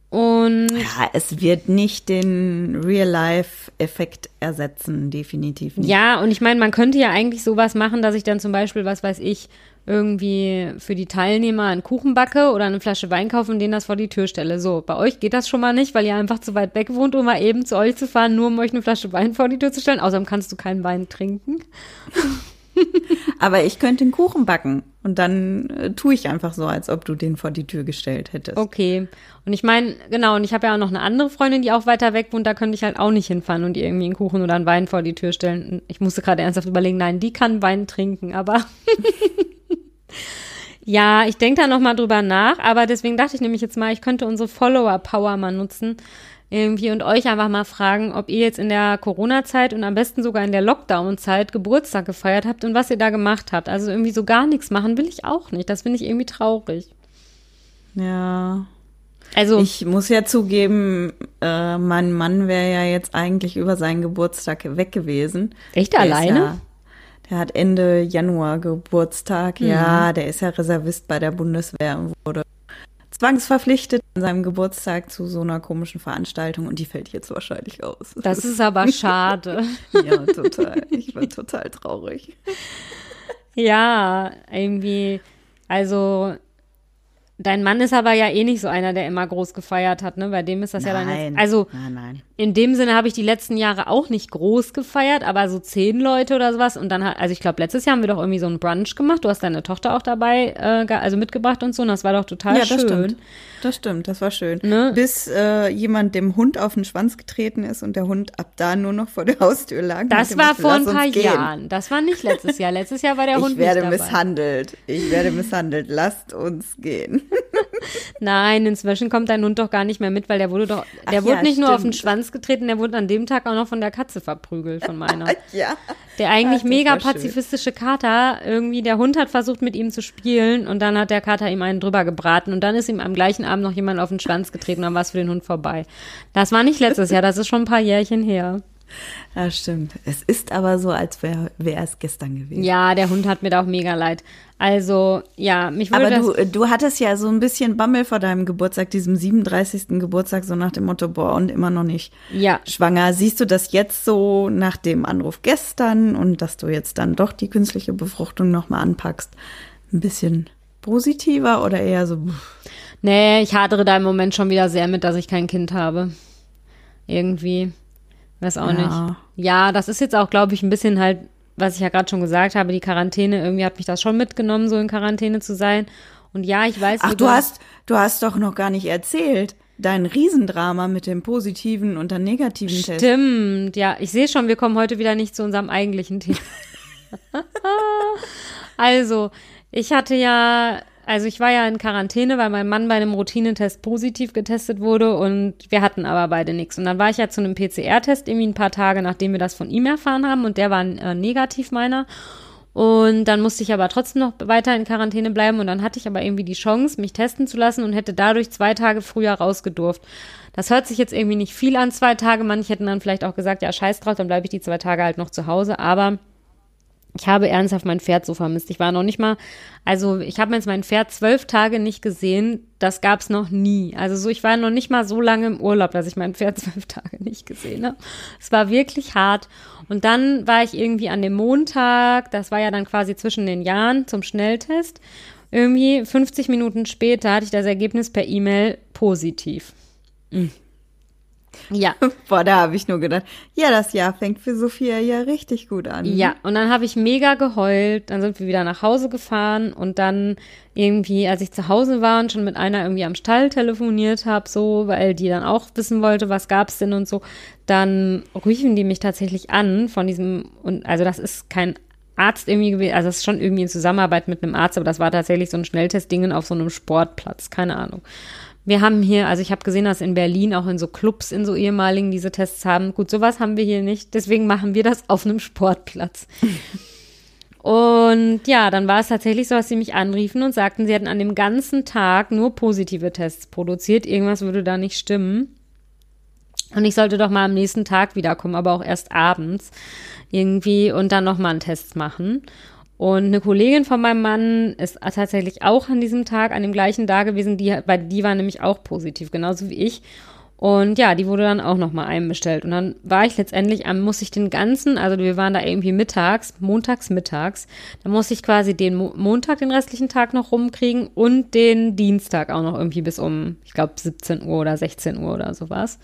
Und Ja, es wird nicht den Real-Life-Effekt ersetzen, definitiv nicht. Ja, und ich meine, man könnte ja eigentlich sowas machen, dass ich dann zum Beispiel, was weiß ich, irgendwie für die Teilnehmer einen Kuchen backe oder eine Flasche Wein kaufe und denen das vor die Tür stelle. So, bei euch geht das schon mal nicht, weil ihr einfach zu weit weg wohnt, um mal eben zu euch zu fahren, nur um euch eine Flasche Wein vor die Tür zu stellen. Außerdem kannst du keinen Wein trinken. <laughs> Aber ich könnte einen Kuchen backen und dann äh, tue ich einfach so, als ob du den vor die Tür gestellt hättest. Okay. Und ich meine, genau, und ich habe ja auch noch eine andere Freundin, die auch weiter weg wohnt, da könnte ich halt auch nicht hinfahren und ihr irgendwie einen Kuchen oder einen Wein vor die Tür stellen. Ich musste gerade ernsthaft überlegen, nein, die kann Wein trinken, aber <laughs> ja, ich denke da nochmal drüber nach, aber deswegen dachte ich nämlich jetzt mal, ich könnte unsere Follower-Power mal nutzen irgendwie und euch einfach mal fragen, ob ihr jetzt in der Corona-Zeit und am besten sogar in der Lockdown-Zeit Geburtstag gefeiert habt und was ihr da gemacht habt. Also irgendwie so gar nichts machen will ich auch nicht. Das finde ich irgendwie traurig. Ja. Also ich muss ja zugeben, äh, mein Mann wäre ja jetzt eigentlich über seinen Geburtstag weg gewesen. Echt der alleine? Ja, der hat Ende Januar Geburtstag. Mhm. Ja, der ist ja Reservist bei der Bundeswehr und wurde zwangsverpflichtet an seinem Geburtstag zu so einer komischen Veranstaltung und die fällt jetzt wahrscheinlich aus. Das ist aber <laughs> schade. ja, total. Ich bin total traurig. Ja, irgendwie, also Dein Mann ist aber ja eh nicht so einer, der immer groß gefeiert hat, ne? Bei dem ist das nein, ja dann jetzt. Also nein, nein. In dem Sinne habe ich die letzten Jahre auch nicht groß gefeiert, aber so zehn Leute oder sowas. Und dann hat, also ich glaube, letztes Jahr haben wir doch irgendwie so einen Brunch gemacht. Du hast deine Tochter auch dabei, äh, also mitgebracht und so. Und das war doch total ja, schön. Das stimmt. Das stimmt, das war schön. Ne? Bis äh, jemand dem Hund auf den Schwanz getreten ist und der Hund ab da nur noch vor der Haustür lag. Das war vor ein paar Jahren. Das war nicht letztes Jahr. Letztes Jahr war der Hund Ich werde nicht dabei. misshandelt. Ich werde misshandelt. Lasst uns gehen. Nein, inzwischen kommt dein Hund doch gar nicht mehr mit, weil der wurde doch, der Ach wurde ja, nicht stimmt. nur auf den Schwanz getreten, der wurde an dem Tag auch noch von der Katze verprügelt, von meiner. <laughs> ja. Der eigentlich Ach, mega pazifistische schön. Kater, irgendwie, der Hund hat versucht, mit ihm zu spielen und dann hat der Kater ihm einen drüber gebraten und dann ist ihm am gleichen Abend noch jemand auf den Schwanz getreten und dann war es für den Hund vorbei. Das war nicht letztes Jahr, das ist schon ein paar Jährchen her. Ja, stimmt. Es ist aber so, als wäre wär es gestern gewesen. Ja, der Hund hat mir da auch mega leid. Also, ja, mich würde Aber du, du hattest ja so ein bisschen Bammel vor deinem Geburtstag, diesem 37. Geburtstag, so nach dem Motto, boah, und immer noch nicht ja. schwanger. Siehst du das jetzt so nach dem Anruf gestern und dass du jetzt dann doch die künstliche Befruchtung nochmal anpackst, ein bisschen positiver oder eher so? Nee, ich hadere da im Moment schon wieder sehr mit, dass ich kein Kind habe. Irgendwie. Weiß auch ja. nicht. Ja, das ist jetzt auch, glaube ich, ein bisschen halt, was ich ja gerade schon gesagt habe, die Quarantäne, irgendwie hat mich das schon mitgenommen, so in Quarantäne zu sein. Und ja, ich weiß. Ach, du hast, du hast doch noch gar nicht erzählt. Dein Riesendrama mit dem positiven und dem negativen Stimmt, Test. Stimmt, ja. Ich sehe schon, wir kommen heute wieder nicht zu unserem eigentlichen Thema. <laughs> also, ich hatte ja also ich war ja in Quarantäne, weil mein Mann bei einem Routinetest positiv getestet wurde und wir hatten aber beide nichts. Und dann war ich ja zu einem PCR-Test irgendwie ein paar Tage, nachdem wir das von ihm erfahren haben und der war äh, negativ meiner. Und dann musste ich aber trotzdem noch weiter in Quarantäne bleiben und dann hatte ich aber irgendwie die Chance, mich testen zu lassen und hätte dadurch zwei Tage früher rausgedurft. Das hört sich jetzt irgendwie nicht viel an, zwei Tage. Manche hätten dann vielleicht auch gesagt, ja, scheiß drauf, dann bleibe ich die zwei Tage halt noch zu Hause. Aber ich habe ernsthaft mein Pferd so vermisst. Ich war noch nicht mal, also ich habe jetzt mein Pferd zwölf Tage nicht gesehen. Das gab's noch nie. Also so, ich war noch nicht mal so lange im Urlaub, dass ich mein Pferd <laughs> zwölf Tage nicht gesehen habe. Es war wirklich hart. Und dann war ich irgendwie an dem Montag, das war ja dann quasi zwischen den Jahren zum Schnelltest. Irgendwie 50 Minuten später hatte ich das Ergebnis per E-Mail positiv. Mhm. Ja. <laughs> Boah, da habe ich nur gedacht, ja, das Jahr fängt für Sophia ja richtig gut an. Ja, und dann habe ich mega geheult. Dann sind wir wieder nach Hause gefahren und dann irgendwie, als ich zu Hause war und schon mit einer irgendwie am Stall telefoniert habe, so, weil die dann auch wissen wollte, was gab's denn und so, dann riefen die mich tatsächlich an von diesem, und also das ist kein Arzt irgendwie gewesen, also das ist schon irgendwie in Zusammenarbeit mit einem Arzt, aber das war tatsächlich so ein Schnelltestdingen auf so einem Sportplatz, keine Ahnung. Wir haben hier, also ich habe gesehen, dass in Berlin auch in so Clubs, in so ehemaligen diese Tests haben. Gut, sowas haben wir hier nicht. Deswegen machen wir das auf einem Sportplatz. und ja, dann war es tatsächlich so, dass sie mich anriefen und sagten, sie hätten an dem ganzen Tag nur positive Tests produziert. Irgendwas würde da nicht stimmen. Und ich sollte doch mal am nächsten Tag wiederkommen, aber auch erst abends irgendwie und dann nochmal einen Test machen. Und eine Kollegin von meinem Mann ist tatsächlich auch an diesem Tag, an dem gleichen Tag gewesen, die, weil die war nämlich auch positiv, genauso wie ich. Und ja, die wurde dann auch nochmal einbestellt. Und dann war ich letztendlich, am muss ich den ganzen, also wir waren da irgendwie mittags, montags mittags, dann musste ich quasi den Mo Montag, den restlichen Tag noch rumkriegen und den Dienstag auch noch irgendwie bis um, ich glaube, 17 Uhr oder 16 Uhr oder sowas.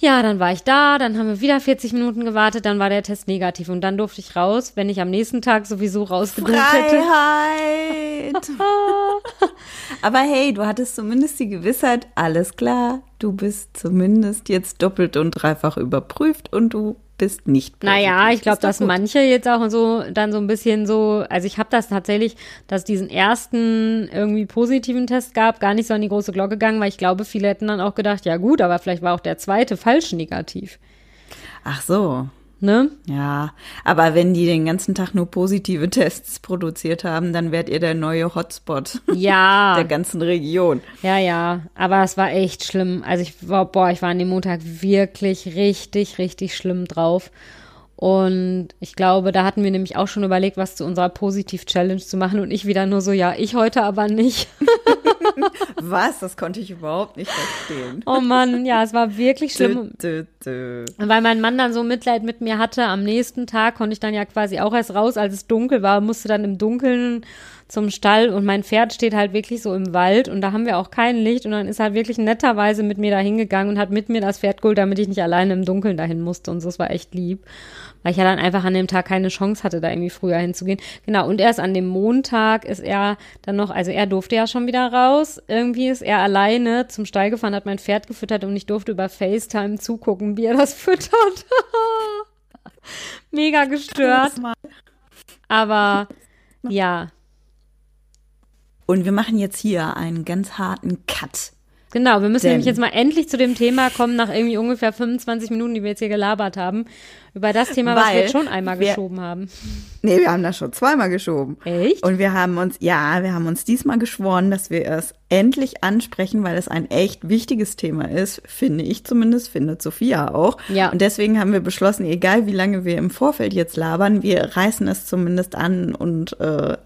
Ja, dann war ich da, dann haben wir wieder 40 Minuten gewartet, dann war der Test negativ und dann durfte ich raus, wenn ich am nächsten Tag sowieso rausgedrückt hätte. Freiheit! <laughs> Aber hey, du hattest zumindest die Gewissheit, alles klar, du bist zumindest jetzt doppelt und dreifach überprüft und du bist nicht positiv. Naja, ich glaube, dass gut. manche jetzt auch so dann so ein bisschen so, also ich habe das tatsächlich, dass diesen ersten irgendwie positiven Test gab, gar nicht so an die große Glocke gegangen, weil ich glaube, viele hätten dann auch gedacht, ja gut, aber vielleicht war auch der zweite falsch negativ. Ach so. Ne? Ja, aber wenn die den ganzen Tag nur positive <laughs> Tests produziert haben, dann werdet ihr der neue Hotspot <laughs> Ja. der ganzen Region. Ja, ja, aber es war echt schlimm. Also ich war, boah, ich war an dem Montag wirklich richtig, richtig schlimm drauf. Und ich glaube, da hatten wir nämlich auch schon überlegt, was zu unserer Positiv-Challenge zu machen. Und ich wieder nur so, ja, ich heute aber nicht. <laughs> <laughs> Was? Das konnte ich überhaupt nicht verstehen. Oh Mann, ja, es war wirklich schlimm. Dö, dö, dö. Weil mein Mann dann so Mitleid mit mir hatte, am nächsten Tag konnte ich dann ja quasi auch erst raus, als es dunkel war, musste dann im Dunkeln zum Stall und mein Pferd steht halt wirklich so im Wald und da haben wir auch kein Licht und dann ist halt wirklich netterweise mit mir da hingegangen und hat mit mir das Pferd geholt, damit ich nicht alleine im Dunkeln dahin musste und so, es war echt lieb. Weil ich ja dann einfach an dem Tag keine Chance hatte, da irgendwie früher hinzugehen. Genau, und erst an dem Montag ist er dann noch, also er durfte ja schon wieder raus. Irgendwie ist er alleine zum Stall gefahren, hat mein Pferd gefüttert und ich durfte über FaceTime zugucken, wie er das <laughs> füttert. Mega gestört. Aber <laughs> ja, Und wir machen jetzt hier einen ganz harten Cut. Genau. Wir müssen Denn- nämlich jetzt mal endlich zu dem Thema kommen, nach irgendwie ungefähr 25 Minuten, die wir jetzt hier gelabert haben, über das Thema, was wir Weil jetzt schon einmal wir- geschoben haben. Nee, wir haben das schon zweimal geschoben. Echt? Und wir haben uns, ja, wir haben uns diesmal geschworen, dass wir es endlich ansprechen, weil es ein echt wichtiges Thema ist, finde ich zumindest, findet Sophia auch. Ja. Und deswegen haben wir beschlossen, egal wie lange wir im Vorfeld jetzt labern, wir reißen es zumindest an und äh,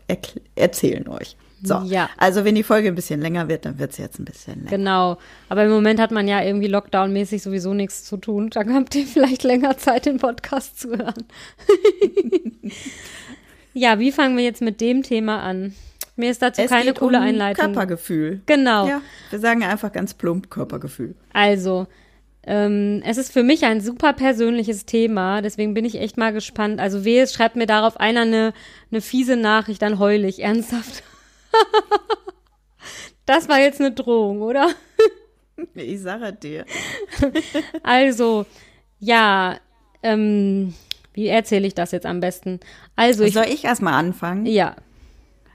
erzählen euch. So, Ja. also wenn die Folge ein bisschen länger wird, dann wird es jetzt ein bisschen länger. Genau. Aber im Moment hat man ja irgendwie Lockdown-mäßig sowieso nichts zu tun. Dann habt ihr vielleicht länger Zeit, den Podcast zu hören. <laughs> ja, wie fangen wir jetzt mit dem Thema an? Mir ist dazu Es keine coole um Einleitung. Körpergefühl. Genau. Ja, wir sagen einfach ganz plump Körpergefühl. Also, ähm, es ist für mich ein super persönliches Thema, deswegen bin ich echt mal gespannt. Also, wehe, schreibt mir darauf einer eine, eine fiese Nachricht, dann heul ich, ernsthaft. <laughs> das war jetzt eine Drohung, oder? Ich sage dir. Also, ja, ähm, wie erzähle ich das jetzt am besten? Also, ich, Soll ich erstmal anfangen? ja,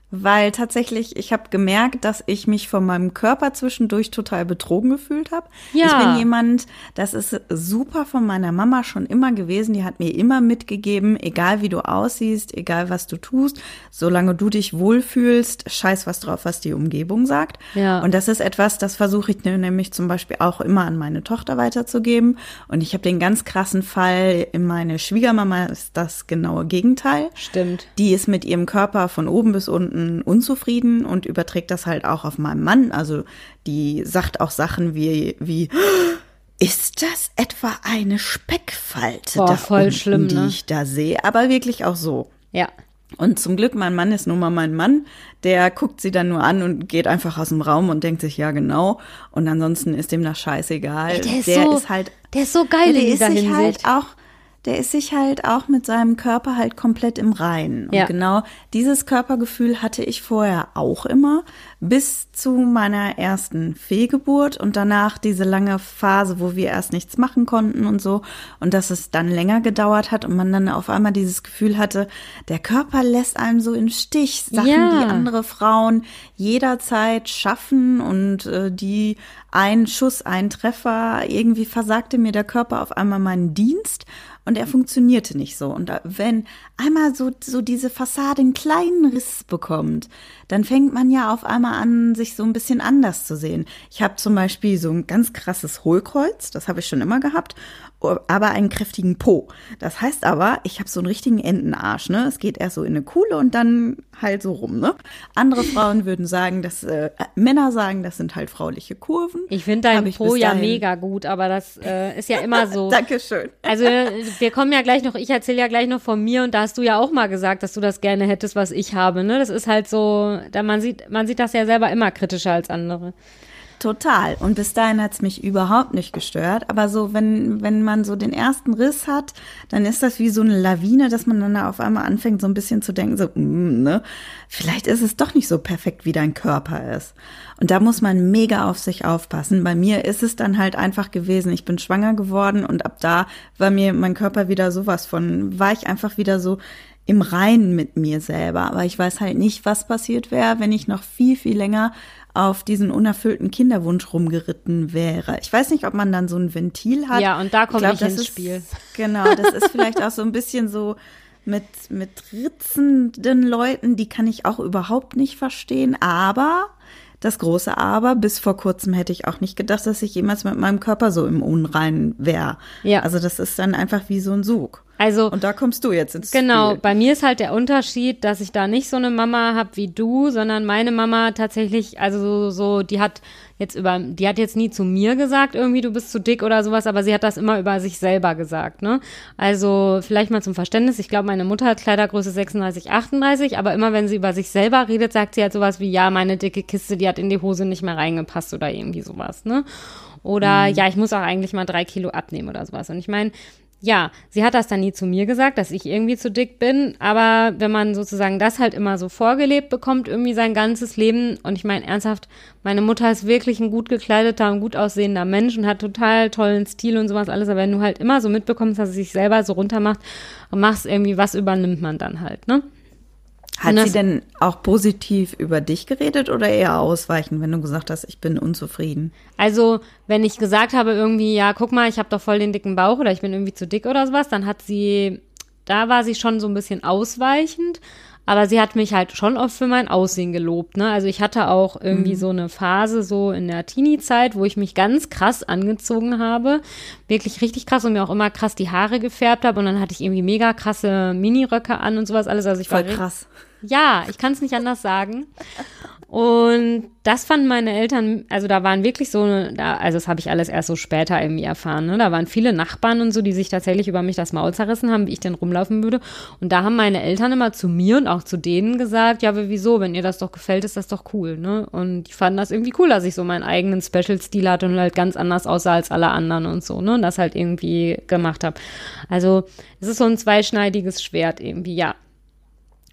Weil tatsächlich, ich habe gemerkt, dass ich mich von meinem Körper zwischendurch total betrogen gefühlt habe. Ja. Ich bin jemand, das ist super von meiner Mama schon immer gewesen. Die hat mir immer mitgegeben, egal wie du aussiehst, egal was du tust, solange du dich wohlfühlst, scheiß was drauf, was die Umgebung sagt. Ja. Und das ist etwas, das versuche ich nämlich zum Beispiel auch immer an meine Tochter weiterzugeben. Und ich habe den ganz krassen Fall, meine Schwiegermama ist das genaue Gegenteil. stimmt. Die ist mit ihrem Körper von oben bis unten unzufrieden und überträgt das halt auch auf meinen Mann. Also die sagt auch Sachen wie, wie ist das etwa eine Speckfalte, Boah, voll unten, schlimm, die ne? ich da sehe? Aber wirklich auch so. Ja, Und zum Glück, mein Mann ist nun mal mein Mann. Der guckt sie dann nur an und geht einfach aus dem Raum und denkt sich, ja, genau. Und ansonsten ist dem das scheißegal. Ey, der ist so- halt der ist so geil in der ist dieser sich Hinsicht. halt auch, der ist sich halt auch mit seinem Körper halt komplett im Reinen. Und Ja. genau dieses Körpergefühl hatte ich vorher auch immer, bis zu meiner ersten Fehlgeburt und danach diese lange Phase, wo wir erst nichts machen konnten und so. Und dass es dann länger gedauert hat und man dann auf einmal dieses Gefühl hatte, der Körper lässt einem so im Stich. Sachen, Ja. die andere Frauen jederzeit schaffen und äh, die ein Schuss, ein Treffer, irgendwie versagte mir der Körper auf einmal meinen Dienst. Und er funktionierte nicht so. Und wenn einmal so, so diese Fassade einen kleinen Riss bekommt, dann fängt man ja auf einmal an, sich so ein bisschen anders zu sehen. Ich habe zum Beispiel so ein ganz krasses Hohlkreuz, das habe ich schon immer gehabt aber einen kräftigen Po. Das heißt aber, ich habe so einen richtigen Entenarsch, ne? Es geht erst so in eine Kuhle und dann halt so rum, ne? Andere Frauen würden sagen, dass äh, Männer sagen, das sind halt frauliche Kurven. Ich finde dein Po ja mega gut, aber das äh, ist ja immer so. <laughs> Dankeschön. Also wir kommen ja gleich noch, ich erzähle ja gleich noch von mir und da hast du ja auch mal gesagt, dass du das gerne hättest, was ich habe, ne? Das ist halt so, da man sieht, man sieht das ja selber immer kritischer als andere. Total. Und bis dahin hat's mich überhaupt nicht gestört. Aber so, wenn, wenn man so den ersten Riss hat, dann ist das wie so eine Lawine, dass man dann da auf einmal anfängt, so ein bisschen zu denken, so, mm, ne, vielleicht ist es doch nicht so perfekt, wie dein Körper ist. Und da muss man mega auf sich aufpassen. Bei mir ist es dann halt einfach gewesen, ich bin schwanger geworden und ab da war mir mein Körper wieder sowas von, war ich einfach wieder so im Reinen mit mir selber. Aber ich weiß halt nicht, was passiert wäre, wenn ich noch viel, viel länger auf diesen unerfüllten Kinderwunsch rumgeritten wäre. Ich weiß nicht, ob man dann so ein Ventil hat. Ja, und da komme ich, ich ins ist, Spiel. Genau, das ist vielleicht auch so ein bisschen so mit, mit ritzenden Leuten, die kann ich auch überhaupt nicht verstehen. Aber das große Aber, bis vor kurzem hätte ich auch nicht gedacht, dass ich jemals mit meinem Körper so im Unreinen wäre. Ja. Also das ist dann einfach wie so ein Sug. Also und da kommst du jetzt ins genau. Spiel. Bei mir ist halt der Unterschied, dass ich da nicht so eine Mama habe wie du, sondern meine Mama tatsächlich, also so, so, die hat jetzt über, die hat jetzt nie zu mir gesagt, irgendwie du bist zu dick oder sowas, aber sie hat das immer über sich selber gesagt, ne? Also vielleicht mal zum Verständnis. Ich glaube, meine Mutter hat Kleidergröße 36, 38, aber immer wenn sie über sich selber redet, sagt sie halt sowas wie, ja, meine dicke Kiste, die hat in die Hose nicht mehr reingepasst oder irgendwie sowas, ne? Oder mhm. ja, ich muss auch eigentlich mal drei Kilo abnehmen oder sowas. Und ich meine, ja, sie hat das dann nie zu mir gesagt, dass ich irgendwie zu dick bin, aber wenn man sozusagen das halt immer so vorgelebt bekommt, irgendwie sein ganzes Leben, und ich meine ernsthaft, meine Mutter ist wirklich ein gut gekleideter und gut aussehender Mensch und hat total tollen Stil und sowas alles, aber wenn du halt immer so mitbekommst, dass sie sich selber so runtermacht und machst irgendwie, was übernimmt man dann halt, ne? Hat sie denn auch positiv über dich geredet oder eher ausweichen, wenn du gesagt hast, ich bin unzufrieden? Also, wenn ich gesagt habe irgendwie, ja, guck mal, ich habe doch voll den dicken Bauch oder ich bin irgendwie zu dick oder sowas, dann hat sie, da war sie schon so ein bisschen ausweichend, aber sie hat mich halt schon oft für mein Aussehen gelobt. Ne? Also ich hatte auch irgendwie mhm. so eine Phase so in der Teenie-Zeit, wo ich mich ganz krass angezogen habe. Wirklich richtig krass und mir auch immer krass die Haare gefärbt habe. Und dann hatte ich irgendwie mega krasse Miniröcke an und sowas alles. Also ich Voll war krass. Ja, ich kann es nicht anders sagen. Und das fanden meine Eltern, also da waren wirklich so, da, also das habe ich alles erst so später irgendwie erfahren. Ne? Da waren viele Nachbarn und so, die sich tatsächlich über mich das Maul zerrissen haben, wie ich denn rumlaufen würde. Und da haben meine Eltern immer zu mir und auch zu denen gesagt, ja, wieso, wenn ihr das doch gefällt, ist das doch cool. Ne? Und die fanden das irgendwie cool, dass ich so meinen eigenen Special-Stil hatte und halt ganz anders aussah als alle anderen und so. Ne? Und das halt irgendwie gemacht habe. Also es ist so ein zweischneidiges Schwert irgendwie, ja.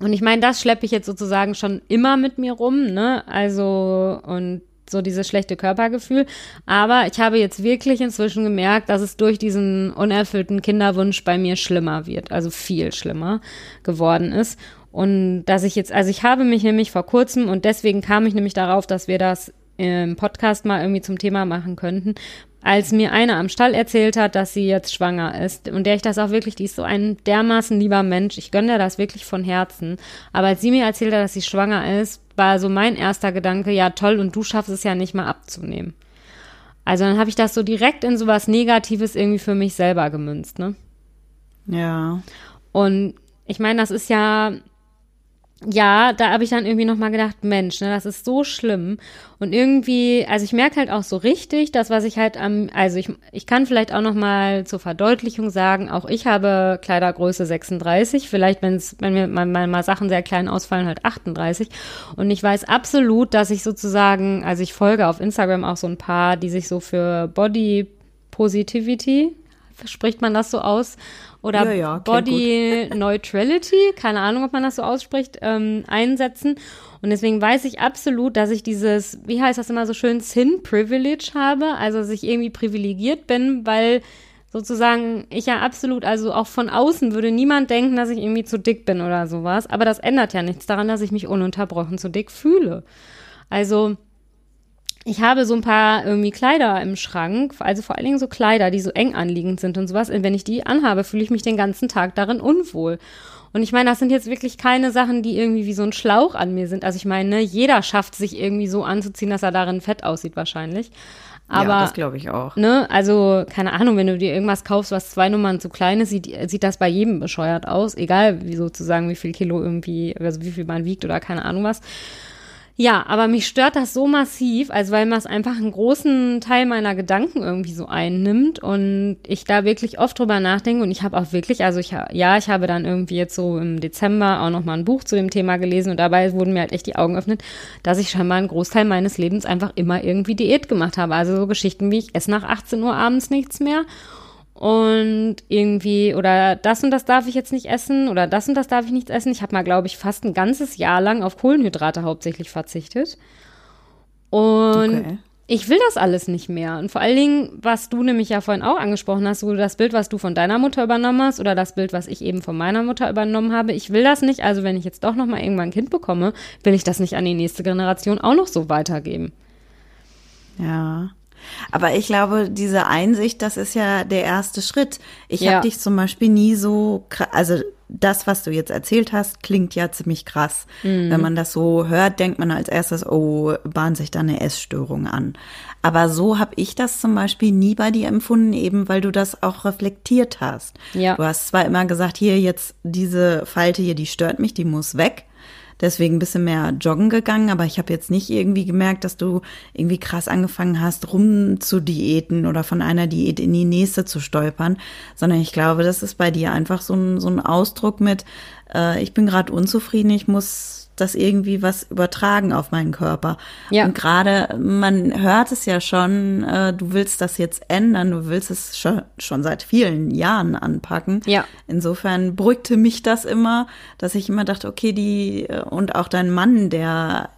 Und ich meine, das schleppe ich jetzt sozusagen schon immer mit mir rum, ne? Also, und so dieses schlechte Körpergefühl. Aber ich habe jetzt wirklich inzwischen gemerkt, dass es durch diesen unerfüllten Kinderwunsch bei mir schlimmer wird, also viel schlimmer geworden ist. Und dass ich jetzt, also ich habe mich nämlich vor kurzem und deswegen kam ich nämlich darauf, dass wir das im Podcast mal irgendwie zum Thema machen könnten, als mir eine am Stall erzählt hat, dass sie jetzt schwanger ist und der ich das auch wirklich, die ist so ein dermaßen lieber Mensch, ich gönne das wirklich von Herzen. Aber als sie mir erzählt hat, dass sie schwanger ist, war so mein erster Gedanke, ja toll, und du schaffst es ja nicht mal abzunehmen. Also dann habe ich das so direkt in so was Negatives irgendwie für mich selber gemünzt, ne? Ja. Und ich meine, das ist ja, ja, da habe ich dann irgendwie nochmal gedacht, Mensch, ne, das ist so schlimm. Und irgendwie, also ich merke halt auch so richtig, das, was ich halt am, also ich, ich kann vielleicht auch nochmal zur Verdeutlichung sagen, auch ich habe Kleidergröße 36, vielleicht, wenn's, wenn mir mal, mal, mal Sachen sehr klein ausfallen, halt 38. Und ich weiß absolut, dass ich sozusagen, also ich folge auf Instagram auch so ein paar, die sich so für Body Positivity, spricht man das so aus? oder ja, ja, Body <laughs> Neutrality, keine Ahnung, ob man das so ausspricht, ähm, einsetzen. Und deswegen weiß ich absolut, dass ich dieses, wie heißt das immer so schön, Sin Privilege habe, also dass ich irgendwie privilegiert bin, weil sozusagen ich ja absolut, also auch von außen würde niemand denken, dass ich irgendwie zu dick bin oder sowas. Aber das ändert ja nichts daran, dass ich mich ununterbrochen zu dick fühle. Also ich habe so ein paar irgendwie Kleider im Schrank, also vor allen Dingen so Kleider, die so eng anliegend sind und sowas. Und wenn ich die anhabe, fühle ich mich den ganzen Tag darin unwohl. Und ich meine, das sind jetzt wirklich keine Sachen, die irgendwie wie so ein Schlauch an mir sind. Also ich meine, ne, jeder schafft sich irgendwie so anzuziehen, dass er darin fett aussieht wahrscheinlich. Aber, ja, das glaube ich auch. Ne, also keine Ahnung, wenn du dir irgendwas kaufst, was zwei Nummern zu klein ist, sieht, sieht das bei jedem bescheuert aus. Egal, wie sozusagen, wie viel Kilo irgendwie, also wie viel man wiegt oder keine Ahnung was. Ja, aber mich stört das so massiv, also weil man es einfach einen großen Teil meiner Gedanken irgendwie so einnimmt und ich da wirklich oft drüber nachdenke und ich habe auch wirklich, also ich ja, ich habe dann irgendwie jetzt so im Dezember auch noch mal ein Buch zu dem Thema gelesen und dabei wurden mir halt echt die Augen geöffnet, dass ich scheinbar einen Großteil meines Lebens einfach immer irgendwie Diät gemacht habe. Also so Geschichten wie ich esse nach 18 Uhr abends nichts mehr und irgendwie, oder das und das darf ich jetzt nicht essen oder das und das darf ich nicht essen. Ich habe mal, glaube ich, fast ein ganzes Jahr lang auf Kohlenhydrate hauptsächlich verzichtet. Und okay. ich will das alles nicht mehr. Und vor allen Dingen, was du nämlich ja vorhin auch angesprochen hast, so das Bild, was du von deiner Mutter übernommen hast oder das Bild, was ich eben von meiner Mutter übernommen habe. Ich will das nicht. Also wenn ich jetzt doch noch mal irgendwann ein Kind bekomme, will ich das nicht an die nächste Generation auch noch so weitergeben. Ja. Aber ich glaube, diese Einsicht, das ist ja der erste Schritt. Ich ja. habe dich zum Beispiel nie so, also das, was du jetzt erzählt hast, klingt ja ziemlich krass. Mhm. Wenn man das so hört, denkt man als erstes, oh, bahnt sich da eine Essstörung an. Aber so habe ich das zum Beispiel nie bei dir empfunden, eben weil du das auch reflektiert hast. Ja. Du hast zwar immer gesagt, hier jetzt diese Falte hier, die stört mich, die muss weg deswegen ein bisschen mehr joggen gegangen, aber ich habe jetzt nicht irgendwie gemerkt, dass du irgendwie krass angefangen hast, rum zu diäten oder von einer Diät in die nächste zu stolpern, sondern ich glaube, das ist bei dir einfach so ein, so ein Ausdruck mit, äh, ich bin gerade unzufrieden, ich muss das irgendwie was übertragen auf meinen Körper. Ja. Und gerade, man hört es ja schon, äh, du willst das jetzt ändern, du willst es schon, schon seit vielen Jahren anpacken. Ja. Insofern beruhigte mich das immer, dass ich immer dachte, okay, die, äh, und auch dein Mann, der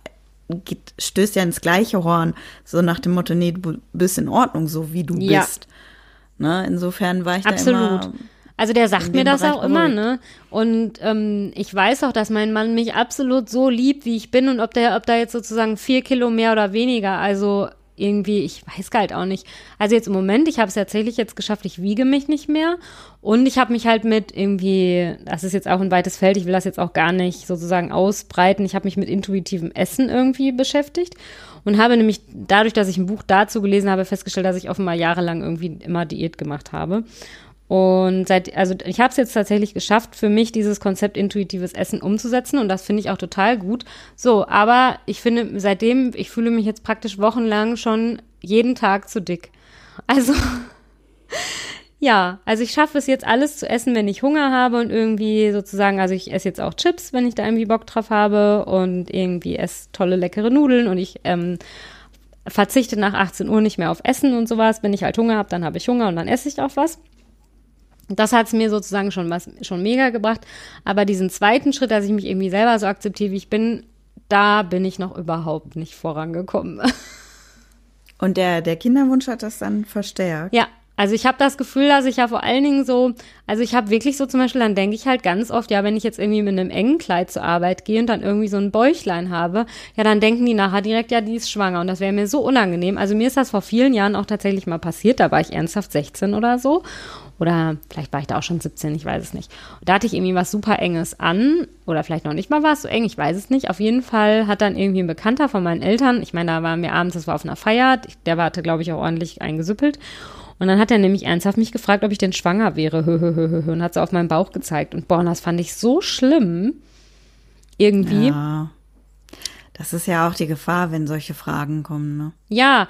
geht, stößt ja ins gleiche Horn, so nach dem Motto, nee, du bist in Ordnung, so wie du ja. bist. Ne? Insofern war ich Absolut. da immer also der sagt mir das Bereich auch immer, ne? Und ähm, ich weiß auch, dass mein Mann mich absolut so liebt, wie ich bin und ob der, ob da jetzt sozusagen vier Kilo mehr oder weniger, also irgendwie, ich weiß halt auch nicht. Also jetzt im Moment, ich habe es tatsächlich jetzt geschafft, ich wiege mich nicht mehr und ich habe mich halt mit irgendwie, das ist jetzt auch ein weites Feld, ich will das jetzt auch gar nicht sozusagen ausbreiten, ich habe mich mit intuitivem Essen irgendwie beschäftigt und habe nämlich dadurch, dass ich ein Buch dazu gelesen habe, festgestellt, dass ich offenbar jahrelang irgendwie immer Diät gemacht habe und seit, also ich habe es jetzt tatsächlich geschafft, für mich dieses Konzept intuitives Essen umzusetzen und das finde ich auch total gut. So, aber ich finde, seitdem, ich fühle mich jetzt praktisch wochenlang schon jeden Tag zu dick. Also, <laughs> ja, also ich schaffe es jetzt alles zu essen, wenn ich Hunger habe und irgendwie sozusagen, also ich esse jetzt auch Chips, wenn ich da irgendwie Bock drauf habe und irgendwie esse tolle leckere Nudeln und ich ähm, verzichte nach 18 Uhr nicht mehr auf Essen und sowas. Wenn ich halt Hunger habe, dann habe ich Hunger und dann esse ich auch was. Das hat es mir sozusagen schon was schon mega gebracht. Aber diesen zweiten Schritt, dass ich mich irgendwie selber so akzeptiere, wie ich bin, da bin ich noch überhaupt nicht vorangekommen. <laughs> Und der, der Kinderwunsch hat das dann verstärkt? Ja, also ich habe das Gefühl, dass ich ja vor allen Dingen so, also ich habe wirklich so zum Beispiel, dann denke ich halt ganz oft, ja, wenn ich jetzt irgendwie mit einem engen Kleid zur Arbeit gehe und dann irgendwie so ein Bäuchlein habe, ja, dann denken die nachher direkt, ja, die ist schwanger und das wäre mir so unangenehm. Also mir ist das vor vielen Jahren auch tatsächlich mal passiert, da war ich ernsthaft 16 oder so oder vielleicht war ich da auch schon 17, ich weiß es nicht. Und da hatte ich irgendwie was super Enges an. Oder vielleicht noch nicht mal was so eng, ich weiß es nicht. Auf jeden Fall hat dann irgendwie ein Bekannter von meinen Eltern, ich meine, da waren wir abends, das war auf einer Feier, der hatte, glaube ich, auch ordentlich eingesüppelt. Und dann hat er nämlich ernsthaft mich gefragt, ob ich denn schwanger wäre. Und hat so auf meinen Bauch gezeigt. Und boah, das fand ich so schlimm. Irgendwie. Ja. Das ist ja auch die Gefahr, wenn solche Fragen kommen, ne? Ja,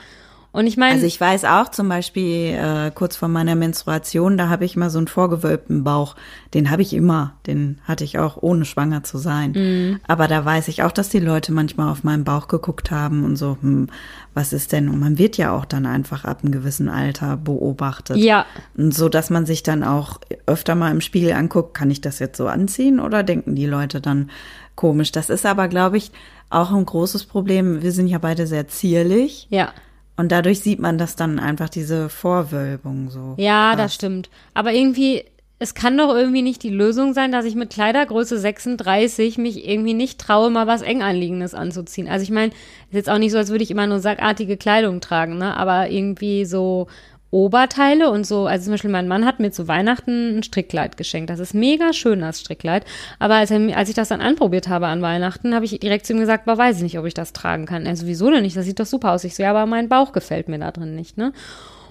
und ich meine. Also ich weiß auch zum Beispiel äh, kurz vor meiner Menstruation, da habe ich mal so einen vorgewölbten Bauch. Den habe ich immer. Den hatte ich auch, ohne schwanger zu sein. Mhm. Aber da weiß ich auch, dass die Leute manchmal auf meinen Bauch geguckt haben und so, hm, was ist denn? Und man wird ja auch dann einfach ab einem gewissen Alter beobachtet. Ja. Und so, dass man sich dann auch öfter mal im Spiegel anguckt, kann ich das jetzt so anziehen oder denken die Leute dann komisch? Das ist aber, glaube ich, auch ein großes Problem. Wir sind ja beide sehr zierlich. Ja. Und dadurch sieht man das dann einfach, diese Vorwölbung so. Ja, krass. das stimmt. Aber irgendwie, es kann doch irgendwie nicht die Lösung sein, dass ich mit Kleidergröße 36 mich irgendwie nicht traue, mal was eng anliegendes anzuziehen. Also ich meine, ist jetzt auch nicht so, als würde ich immer nur sackartige Kleidung tragen, ne? Aber irgendwie so Oberteile und so, also zum Beispiel mein Mann hat mir zu Weihnachten ein Strickkleid geschenkt. Das ist mega schön, das Strickkleid. Aber als, er, als ich das dann anprobiert habe an Weihnachten, habe ich direkt zu ihm gesagt, boah, weiß ich nicht, ob ich das tragen kann. Er sowieso denn nicht, das sieht doch super aus. Ich so, ja, aber mein Bauch gefällt mir da drin nicht, ne?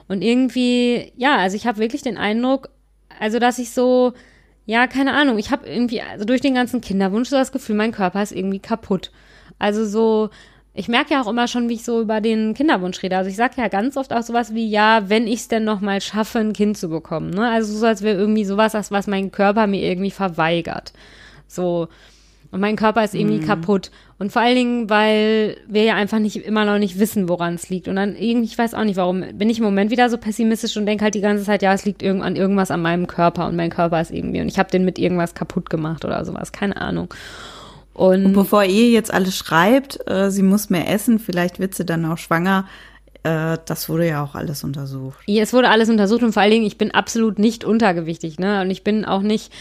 Und irgendwie, ja, also ich habe wirklich den Eindruck, also dass ich so, ja, keine Ahnung, ich habe irgendwie, also durch den ganzen Kinderwunsch so das Gefühl, mein Körper ist irgendwie kaputt. Also so, ich merke ja auch immer schon, wie ich so über den Kinderwunsch rede. Also ich sage ja ganz oft auch sowas wie, ja, wenn ich es denn noch mal schaffe, ein Kind zu bekommen. Ne? Also so, als wäre irgendwie sowas, was mein Körper mir irgendwie verweigert. So, und mein Körper ist irgendwie mhm. kaputt. Und vor allen Dingen, weil wir ja einfach nicht immer noch nicht wissen, woran es liegt. Und dann irgendwie, ich weiß auch nicht, warum, bin ich im Moment wieder so pessimistisch und denke halt die ganze Zeit, ja, es liegt irgend an irgendwas an meinem Körper und mein Körper ist irgendwie und ich habe den mit irgendwas kaputt gemacht oder sowas, keine Ahnung. Und, und bevor ihr jetzt alles schreibt, äh, sie muss mehr essen, vielleicht wird sie dann auch schwanger, äh, das wurde ja auch alles untersucht. Ja, es wurde alles untersucht und vor allen Dingen, ich bin absolut nicht untergewichtig, ne? Und ich bin auch nicht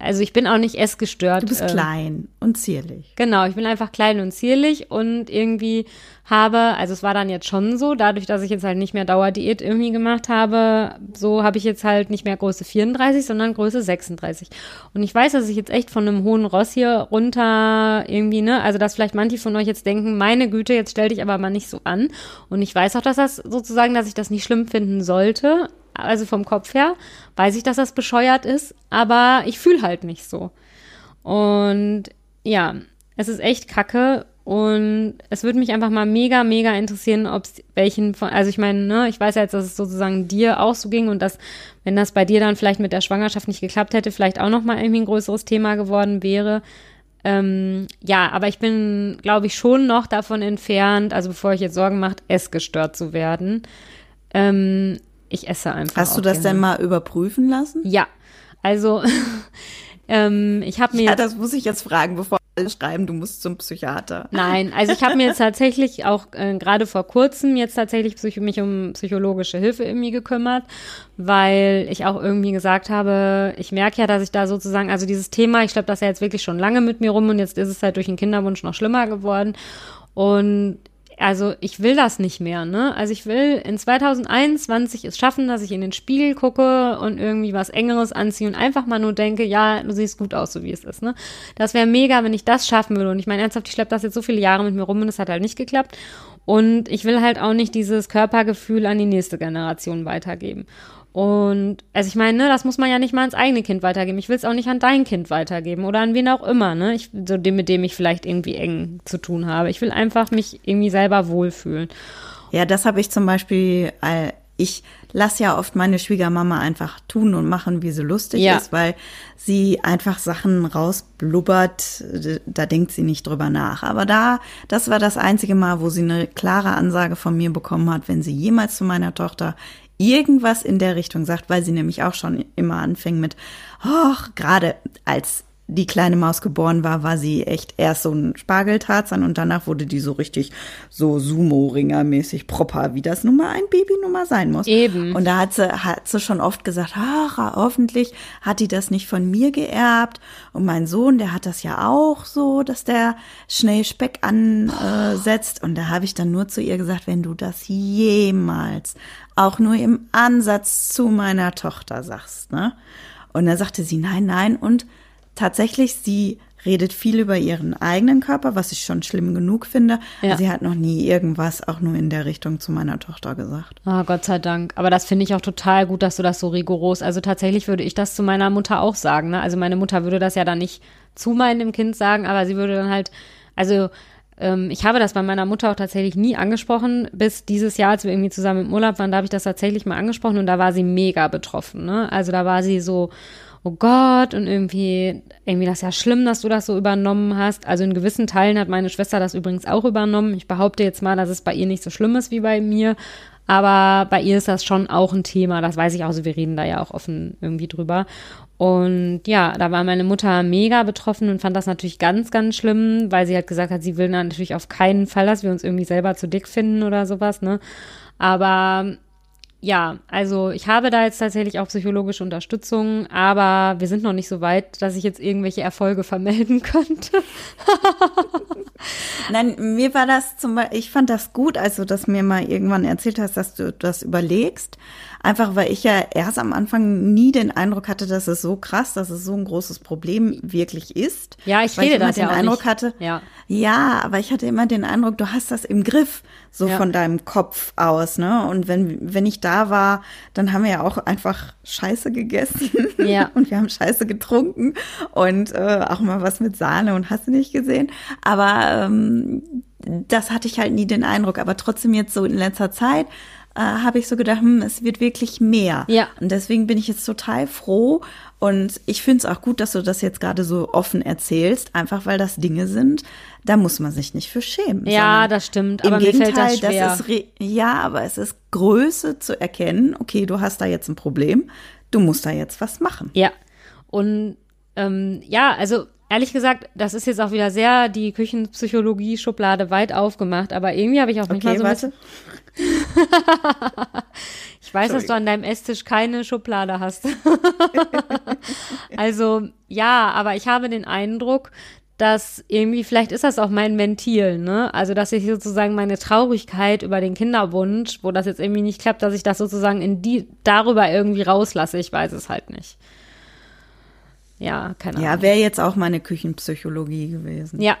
also ich bin auch nicht essgestört. Du bist äh, klein und zierlich. Genau, ich bin einfach klein und zierlich und irgendwie habe, also es war dann jetzt schon so, dadurch, dass ich jetzt halt nicht mehr Dauerdiät irgendwie gemacht habe, so habe ich jetzt halt nicht mehr Größe 34, sondern Größe 36. Und ich weiß, dass ich jetzt echt von einem hohen Ross hier runter irgendwie, ne, also dass vielleicht manche von euch jetzt denken, meine Güte, jetzt stell dich aber mal nicht so an. Und ich weiß auch, dass das sozusagen, dass ich das nicht schlimm finden sollte, also vom Kopf her, weiß ich, dass das bescheuert ist, aber ich fühle halt nicht so. Und ja, es ist echt kacke und es würde mich einfach mal mega, mega interessieren, ob es welchen von, also ich meine, ne, ich weiß ja jetzt, dass es sozusagen dir auch so ging und dass, wenn das bei dir dann vielleicht mit der Schwangerschaft nicht geklappt hätte, vielleicht auch nochmal irgendwie ein größeres Thema geworden wäre. Ähm, ja, aber ich bin, glaube ich, schon noch davon entfernt, also bevor ich jetzt Sorgen macht, essgestört zu werden. Ähm, ich esse einfach. Hast du das gerne. denn mal überprüfen lassen? Ja. Also, <laughs> ähm, ich habe mir. Ja, das muss ich jetzt fragen, bevor alle schreiben, du musst zum Psychiater. Nein, also ich habe mir jetzt <laughs> tatsächlich auch äh, gerade vor kurzem jetzt tatsächlich mich um psychologische Hilfe irgendwie gekümmert, weil ich auch irgendwie gesagt habe, ich merke ja, dass ich da sozusagen, also dieses Thema, ich glaube, das ja jetzt wirklich schon lange mit mir rum und jetzt ist es halt durch den Kinderwunsch noch schlimmer geworden. Und also ich will das nicht mehr, ne? Also ich will in 2021 es schaffen, dass ich in den Spiegel gucke und irgendwie was Engeres anziehe und einfach mal nur denke, ja, du siehst gut aus, so wie es ist, ne? Das wäre mega, wenn ich das schaffen würde. Und ich meine ernsthaft, ich schleppe das jetzt so viele Jahre mit mir rum und es hat halt nicht geklappt. Und ich will halt auch nicht dieses Körpergefühl an die nächste Generation weitergeben. Und also ich meine, ne, das muss man ja nicht mal ans eigene Kind weitergeben. Ich will es auch nicht an dein Kind weitergeben oder an wen auch immer, ne? Ich, so dem, mit dem ich vielleicht irgendwie eng zu tun habe. Ich will einfach mich irgendwie selber wohlfühlen. Ja, das habe ich zum Beispiel, äh, ich lasse ja oft meine Schwiegermama einfach tun und machen, wie sie lustig ja. ist, weil sie einfach Sachen rausblubbert, da denkt sie nicht drüber nach. Aber da, das war das einzige Mal, wo sie eine klare Ansage von mir bekommen hat, wenn sie jemals zu meiner Tochter irgendwas in der Richtung sagt, weil sie nämlich auch schon immer anfängt mit, oh, gerade als die kleine Maus geboren war, war sie echt erst so ein Spargeltarzan und danach wurde die so richtig so Sumo-Ringer-mäßig proper, wie das nun mal ein Baby nun mal sein muss. Eben. Und da hat sie, hat sie schon oft gesagt, ach, hoffentlich hat die das nicht von mir geerbt. Und mein Sohn, der hat das ja auch so, dass der schnell Speck ansetzt. Und da habe ich dann nur zu ihr gesagt, wenn du das jemals auch nur im Ansatz zu meiner Tochter sagst, ne? Und da sagte sie, nein, nein. Und tatsächlich, sie redet viel über ihren eigenen Körper, was ich schon schlimm genug finde. Ja. Sie hat noch nie irgendwas auch nur in der Richtung zu meiner Tochter gesagt. Ah, oh, Gott sei Dank. Aber das finde ich auch total gut, dass du das so rigoros. Also tatsächlich würde ich das zu meiner Mutter auch sagen. Ne? Also meine Mutter würde das ja dann nicht zu meinem Kind sagen, aber sie würde dann halt, also ähm, ich habe das bei meiner Mutter auch tatsächlich nie angesprochen, bis dieses Jahr, als wir irgendwie zusammen im Urlaub waren, da habe ich das tatsächlich mal angesprochen und da war sie mega betroffen. Ne? Also da war sie so, oh Gott, und irgendwie, irgendwie das ist ja schlimm, dass du das so übernommen hast. Also in gewissen Teilen hat meine Schwester das übrigens auch übernommen. Ich behaupte jetzt mal, dass es bei ihr nicht so schlimm ist wie bei mir. Aber bei ihr ist das schon auch ein Thema, das weiß ich auch, also wir reden da ja auch offen irgendwie drüber. Und ja, da war meine Mutter mega betroffen und fand das natürlich ganz, ganz schlimm, weil sie halt gesagt hat, sie will natürlich auf keinen Fall, dass wir uns irgendwie selber zu dick finden oder sowas, ne? Aber ja, also ich habe da jetzt tatsächlich auch psychologische Unterstützung, aber wir sind noch nicht so weit, dass ich jetzt irgendwelche Erfolge <laughs> vermelden könnte. <laughs> Nein, mir war das zum Beispiel, ich fand das gut, als du das mir mal irgendwann erzählt hast, dass du das überlegst. Einfach weil ich ja erst am Anfang nie den Eindruck hatte, dass es so krass, dass es so ein großes Problem wirklich ist. Ja, ich weil rede ich immer das den ja auch Eindruck nicht. hatte. Ja. Ja, aber ich hatte immer den Eindruck, du hast das im Griff, so Ja. von deinem Kopf aus, ne? Und wenn, wenn ich da war, dann haben wir ja auch einfach Scheiße gegessen. <laughs> Ja. <laughs> Und wir haben Scheiße getrunken und äh, auch mal was mit Sahne und hast du nicht gesehen. Aber ähm, das hatte ich halt nie den Eindruck. Aber trotzdem jetzt so in letzter Zeit äh, habe ich so gedacht, hm, es wird wirklich mehr. Ja. Und deswegen bin ich jetzt total froh. Und ich finde es auch gut, dass du das jetzt gerade so offen erzählst, einfach weil das Dinge sind, da muss man sich nicht für schämen. Ja, das stimmt, Im aber mir fällt Gegenteil, das schwer. ist re- ja, aber es ist Größe zu erkennen, okay, du hast da jetzt ein Problem, du musst da jetzt was machen. Ja. Und ähm, ja, also ehrlich gesagt, das ist jetzt auch wieder sehr die Küchenpsychologie-Schublade weit aufgemacht, aber irgendwie habe ich auch manchmal Okay, so ein warte. <laughs> ich weiß, dass du an deinem Esstisch keine Schublade hast. <laughs> also ja, aber ich habe den Eindruck, dass irgendwie, vielleicht ist das auch mein Ventil, ne? Also, dass ich sozusagen meine Traurigkeit über den Kinderwunsch, wo das jetzt irgendwie nicht klappt, dass ich das sozusagen in die, darüber irgendwie rauslasse. Ich weiß es halt nicht. Ja, keine Ahnung. Ja, wäre jetzt auch meine Küchenpsychologie gewesen. Ja,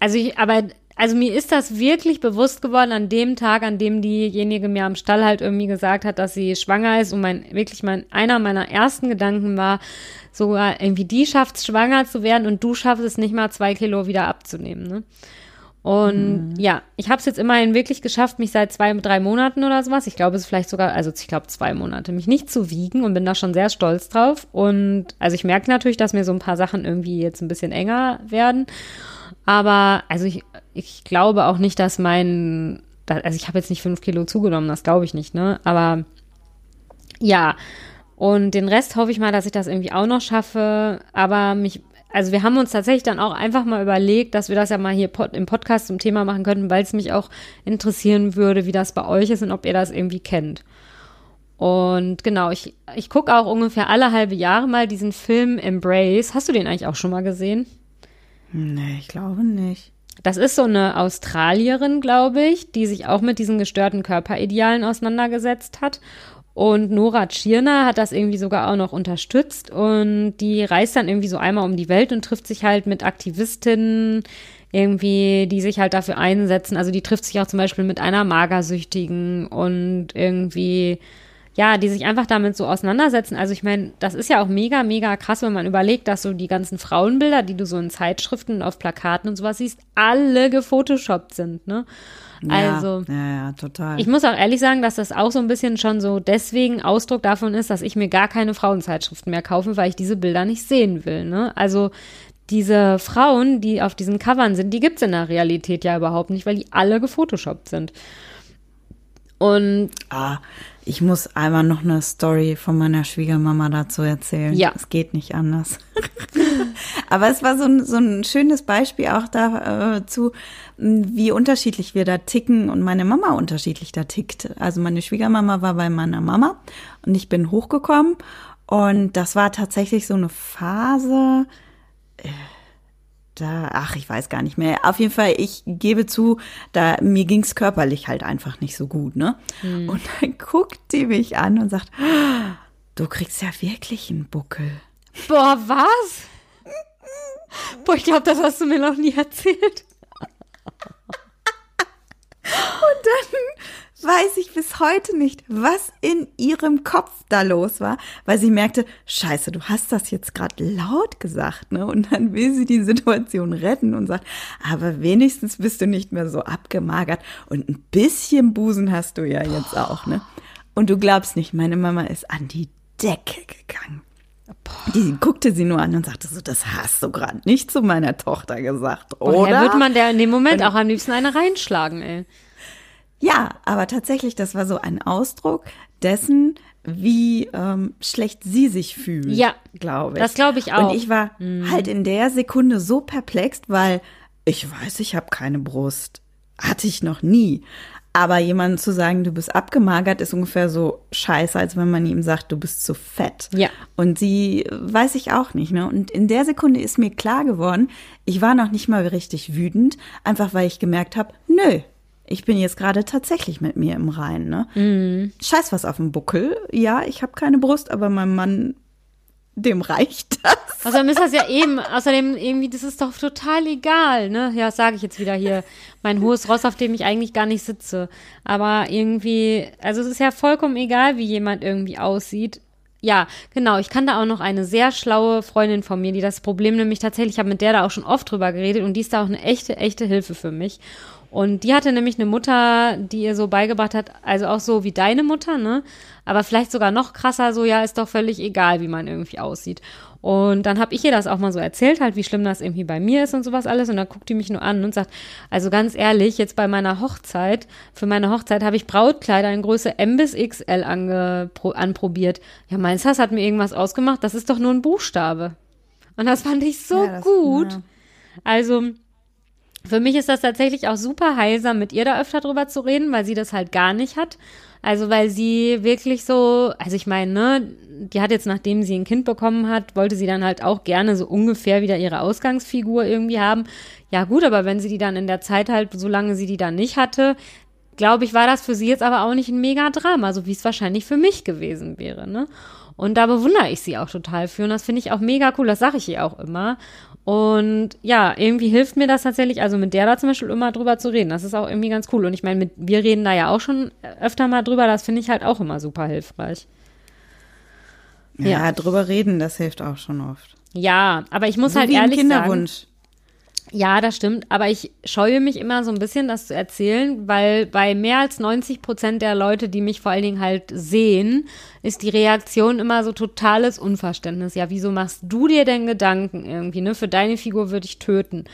also ich, aber, also mir ist das wirklich bewusst geworden an dem Tag, an dem diejenige mir am Stall halt irgendwie gesagt hat, dass sie schwanger ist und mein, wirklich mein, einer meiner ersten Gedanken war, sogar irgendwie die schafft es schwanger zu werden und du schaffst es nicht mal zwei Kilo wieder abzunehmen, ne? Und ja, ich habe es jetzt immerhin wirklich geschafft, mich seit zwei, drei Monaten oder sowas, ich glaube es ist vielleicht sogar, also ich glaube zwei Monate, mich nicht zu wiegen und bin da schon sehr stolz drauf. Und also ich merke natürlich, dass mir so ein paar Sachen irgendwie jetzt ein bisschen enger werden. Aber also ich, ich glaube auch nicht, dass mein, also ich habe jetzt nicht fünf Kilo zugenommen, das glaube ich nicht, ne? Aber ja, und den Rest hoffe ich mal, dass ich das irgendwie auch noch schaffe. Aber mich, also wir haben uns tatsächlich dann auch einfach mal überlegt, dass wir das ja mal hier im Podcast zum Thema machen könnten, weil es mich auch interessieren würde, wie das bei euch ist und ob ihr das irgendwie kennt. Und genau, ich, ich gucke auch ungefähr alle halbe Jahre mal diesen Film Embrace. Hast du den eigentlich auch schon mal gesehen? Nee, ich glaube nicht. Das ist so eine Australierin, glaube ich, die sich auch mit diesen gestörten Körperidealen auseinandergesetzt hat. Und Nora Tschirner hat das irgendwie sogar auch noch unterstützt. Und die reist dann irgendwie so einmal um die Welt und trifft sich halt mit Aktivistinnen, irgendwie, die sich halt dafür einsetzen. Also die trifft sich auch zum Beispiel mit einer Magersüchtigen und irgendwie, ja, die sich einfach damit so auseinandersetzen. Also ich meine, das ist ja auch mega, mega krass, wenn man überlegt, dass so die ganzen Frauenbilder, die du so in Zeitschriften und auf Plakaten und sowas siehst, alle gefotoshoppt sind, ne? Also, Ja, ja, ja total. ich muss auch ehrlich sagen, dass das auch so ein bisschen schon so deswegen Ausdruck davon ist, dass ich mir gar keine Frauenzeitschriften mehr kaufe, weil ich diese Bilder nicht sehen will. Ne? Also diese Frauen, die auf diesen Covern sind, die gibt's in der Realität ja überhaupt nicht, weil die alle gefotoshoppt sind. Und ah, ich muss einmal noch eine Story von meiner Schwiegermama dazu erzählen. Ja. Es geht nicht anders. <laughs> Aber es war so ein, so ein schönes Beispiel auch dazu, wie unterschiedlich wir da ticken und meine Mama unterschiedlich da tickt. Also meine Schwiegermama war bei meiner Mama und ich bin hochgekommen und das war tatsächlich so eine Phase, da, ach, ich weiß gar nicht mehr. Auf jeden Fall, ich gebe zu, da mir ging's körperlich halt einfach nicht so gut, ne? Und dann <laughs> guckt die mich an und sagt, "Ah, du kriegst ja wirklich einen Buckel. boah, was? Boah, ich glaube, das hast du mir noch nie erzählt. Weiß ich bis heute nicht, was in ihrem Kopf da los war, weil sie merkte, scheiße, du hast das jetzt gerade laut gesagt, ne? Und dann will sie die Situation retten und sagt, aber wenigstens bist du nicht mehr so abgemagert und ein bisschen Busen hast du ja jetzt auch, ne? Und du glaubst nicht, meine Mama ist an die Decke gegangen. Die guckte sie nur an und sagte so, das hast du gerade nicht zu meiner Tochter gesagt, oder? wird man der in dem Moment auch am liebsten eine reinschlagen, ey? Ja, aber tatsächlich, das war so ein Ausdruck dessen, wie ähm, schlecht sie sich fühlt. Ja, glaube ich. das glaube ich auch. Mhm. Und ich war halt in der Sekunde so perplex, weil ich weiß, ich habe keine Brust. Hatte ich noch nie. Aber jemandem zu sagen, du bist abgemagert, ist ungefähr so scheiße, als wenn man ihm sagt, du bist zu fett. Ja. Und sie weiß ich auch nicht, ne? Und in der Sekunde ist mir klar geworden, ich war noch nicht mal richtig wütend, einfach weil ich gemerkt habe, nö, ich bin jetzt gerade tatsächlich mit mir im Reinen, ne? Mhm. Scheiß was auf dem Buckel. Ja, ich habe keine Brust, aber mein Mann, dem reicht das. Außerdem ist das ja eben, außerdem irgendwie, das ist doch total egal, ne? Ja, sage ich jetzt wieder hier. Mein hohes Ross, auf dem ich eigentlich gar nicht sitze. Aber irgendwie, also es ist ja vollkommen egal, wie jemand irgendwie aussieht. Ja, genau. Ich kann da auch noch eine sehr schlaue Freundin von mir, die das Problem nämlich tatsächlich, ich habe mit der da auch schon oft drüber geredet und die ist da auch eine echte, echte Hilfe für mich. Und die hatte nämlich eine Mutter, die ihr so beigebracht hat, also auch so wie deine Mutter, ne? Aber vielleicht sogar noch krasser, so ja, ist doch völlig egal, wie man irgendwie aussieht. Und dann habe ich ihr das auch mal so erzählt, halt, wie schlimm das irgendwie bei mir ist und sowas alles. Und dann guckt die mich nur an und sagt, also ganz ehrlich, jetzt bei meiner Hochzeit, für meine Hochzeit habe ich Brautkleider in Größe M bis XL angepro anprobiert. Ja, meinst du, das hat mir irgendwas ausgemacht? Das ist doch nur ein Buchstabe. Und das fand ich so Ja, das- gut. ja. Also, für mich ist das tatsächlich auch super heilsam, mit ihr da öfter drüber zu reden, weil sie das halt gar nicht hat. Also, weil sie wirklich so, also ich meine, ne, die hat jetzt, nachdem sie ein Kind bekommen hat, wollte sie dann halt auch gerne so ungefähr wieder ihre Ausgangsfigur irgendwie haben. Ja, gut, aber wenn sie die dann in der Zeit halt, solange sie die dann nicht hatte, glaube ich, war das für sie jetzt aber auch nicht ein mega Drama, so wie es wahrscheinlich für mich gewesen wäre, ne? Und da bewundere ich sie auch total für und das finde ich auch mega cool, das sage ich ihr auch immer. Und ja, irgendwie hilft mir das tatsächlich, also mit der da zum Beispiel immer drüber zu reden. Das ist auch irgendwie ganz cool. Und ich meine, mit, wir reden da ja auch schon öfter mal drüber, das finde ich halt auch immer super hilfreich. Ja, Ja. drüber reden, das hilft auch schon oft. Ja, aber ich muss So halt ehrlich sagen. Ja, das stimmt. Aber ich scheue mich immer so ein bisschen, das zu erzählen, weil bei mehr als 90 Prozent der Leute, die mich vor allen Dingen halt sehen, ist die Reaktion immer so totales Unverständnis. Ja, wieso machst du dir denn Gedanken irgendwie, ne? Für deine Figur würde ich töten.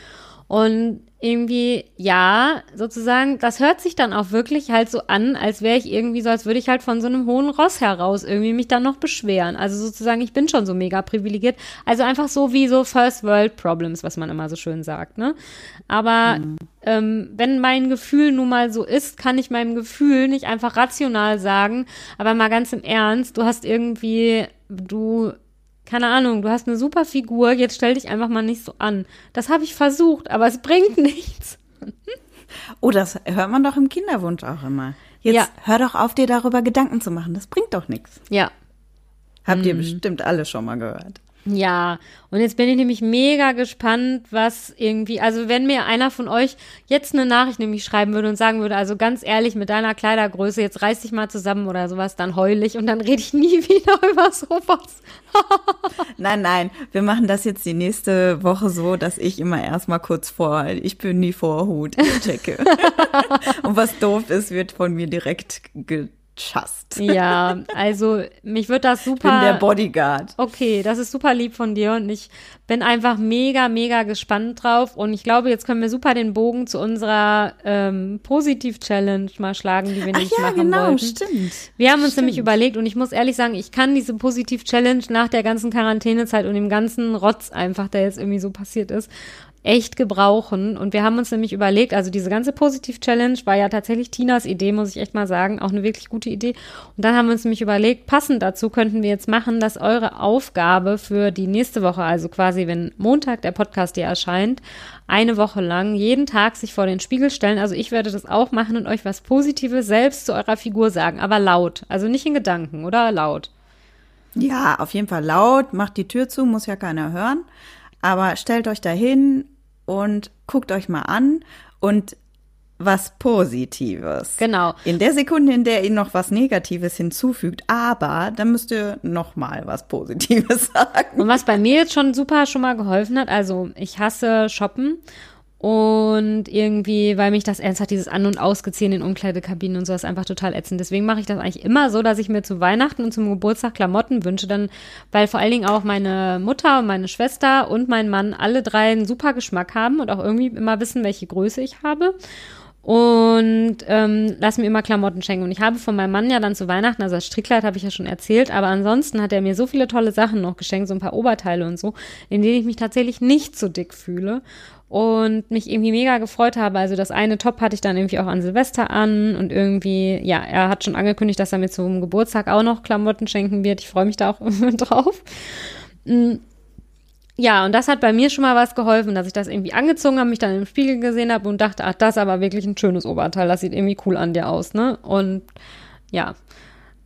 Und irgendwie, ja, sozusagen, das hört sich dann auch wirklich halt so an, als wäre ich irgendwie so, als würde ich halt von so einem hohen Ross heraus irgendwie mich dann noch beschweren. Also sozusagen, ich bin schon so mega privilegiert. Also einfach so wie so First World Problems, was man immer so schön sagt, ne? Aber ähm, wenn mein Gefühl nun mal so ist, kann ich meinem Gefühl nicht einfach rational sagen, aber mal ganz im Ernst, du hast irgendwie, du keine Ahnung, du hast eine super Figur, jetzt stell dich einfach mal nicht so an. Das habe ich versucht, aber es bringt <laughs> nichts. Oh, das hört man doch im Kinderwunsch auch immer. Jetzt Ja. hör doch auf, dir darüber Gedanken zu machen. Das bringt doch nichts. Ja. Habt Mhm. ihr bestimmt alle schon mal gehört. Ja, und jetzt bin ich nämlich mega gespannt, was irgendwie, also wenn mir einer von euch jetzt eine Nachricht nämlich schreiben würde und sagen würde, also ganz ehrlich, mit deiner Kleidergröße, jetzt reiß dich mal zusammen oder sowas, dann heul ich und dann rede ich nie <laughs> wieder über sowas. <laughs> Nein, nein, wir machen das jetzt die nächste Woche so, dass ich immer erstmal kurz vor, ich bin die Vorhut, checke. <laughs> Und was doof ist, wird von mir direkt gechast. Ja, also mich wird das Ich bin super. der Bodyguard. Okay, das ist super lieb von dir und ich bin einfach mega, mega gespannt drauf. Und ich glaube, jetzt können wir super den Bogen zu unserer ähm, Positiv-Challenge mal schlagen, die wir Ach nicht ja, machen genau, wollten. stimmt. Wir haben uns Stimmt. nämlich überlegt und ich muss ehrlich sagen, ich kann diese Positiv-Challenge nach der ganzen Quarantänezeit und dem ganzen Rotz einfach, der jetzt irgendwie so passiert ist, echt gebrauchen. Und wir haben uns nämlich überlegt, also diese ganze Positiv-Challenge war ja tatsächlich Tinas Idee, muss ich echt mal sagen, auch eine wirklich gute Idee. Und dann haben wir uns nämlich überlegt, passend dazu könnten wir jetzt machen, dass eure Aufgabe für die nächste Woche, also quasi wenn Montag der Podcast hier erscheint, eine Woche lang jeden Tag sich vor den Spiegel stellen. Also ich werde das auch machen und euch was Positives selbst zu eurer Figur sagen, aber laut. Also nicht in Gedanken, oder laut. Ja, auf jeden Fall laut, macht die Tür zu, muss ja keiner hören. Aber stellt euch da hin und guckt euch mal an und was Positives. Genau. In der Sekunde, in der ihr noch was Negatives hinzufügt, aber dann müsst ihr noch mal was Positives <laughs> sagen. Und was bei mir jetzt schon super schon mal geholfen hat, also ich hasse Shoppen und irgendwie, weil mich das ernsthaft dieses An- und Ausgeziehen in Umkleidekabinen und so ist einfach total ätzend. Deswegen mache ich das eigentlich immer so, dass ich mir zu Weihnachten und zum Geburtstag Klamotten wünsche, dann, weil vor allen Dingen auch meine Mutter und meine Schwester und mein Mann alle drei einen super Geschmack haben und auch irgendwie immer wissen, welche Größe ich habe. Und ähm, lass mir immer Klamotten schenken. Und ich habe von meinem Mann ja dann zu Weihnachten, also das Strickleid habe ich ja schon erzählt, aber ansonsten hat er mir so viele tolle Sachen noch geschenkt, so ein paar Oberteile und so, in denen ich mich tatsächlich nicht so dick fühle. Und mich irgendwie mega gefreut habe. Also das eine Top hatte ich dann irgendwie auch an Silvester an und irgendwie, ja, er hat schon angekündigt, dass er mir zum Geburtstag auch noch Klamotten schenken wird. Ich freue mich da auch <laughs> drauf. Mm. Ja, und das hat bei mir schon mal was geholfen, dass ich das irgendwie angezogen habe, mich dann im Spiegel gesehen habe und dachte, ach, das ist aber wirklich ein schönes Oberteil, das sieht irgendwie cool an dir aus, ne? Und ja,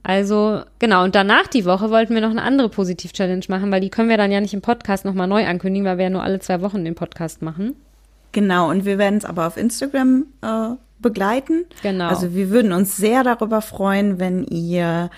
also, genau. Und danach die Woche wollten wir noch eine andere Positiv-Challenge machen, weil die können wir dann ja nicht im Podcast nochmal neu ankündigen, weil wir ja nur alle zwei Wochen den Podcast machen. Genau. Und wir werden es aber auf Instagram äh, begleiten. Genau. Also, wir würden uns sehr darüber freuen, wenn ihr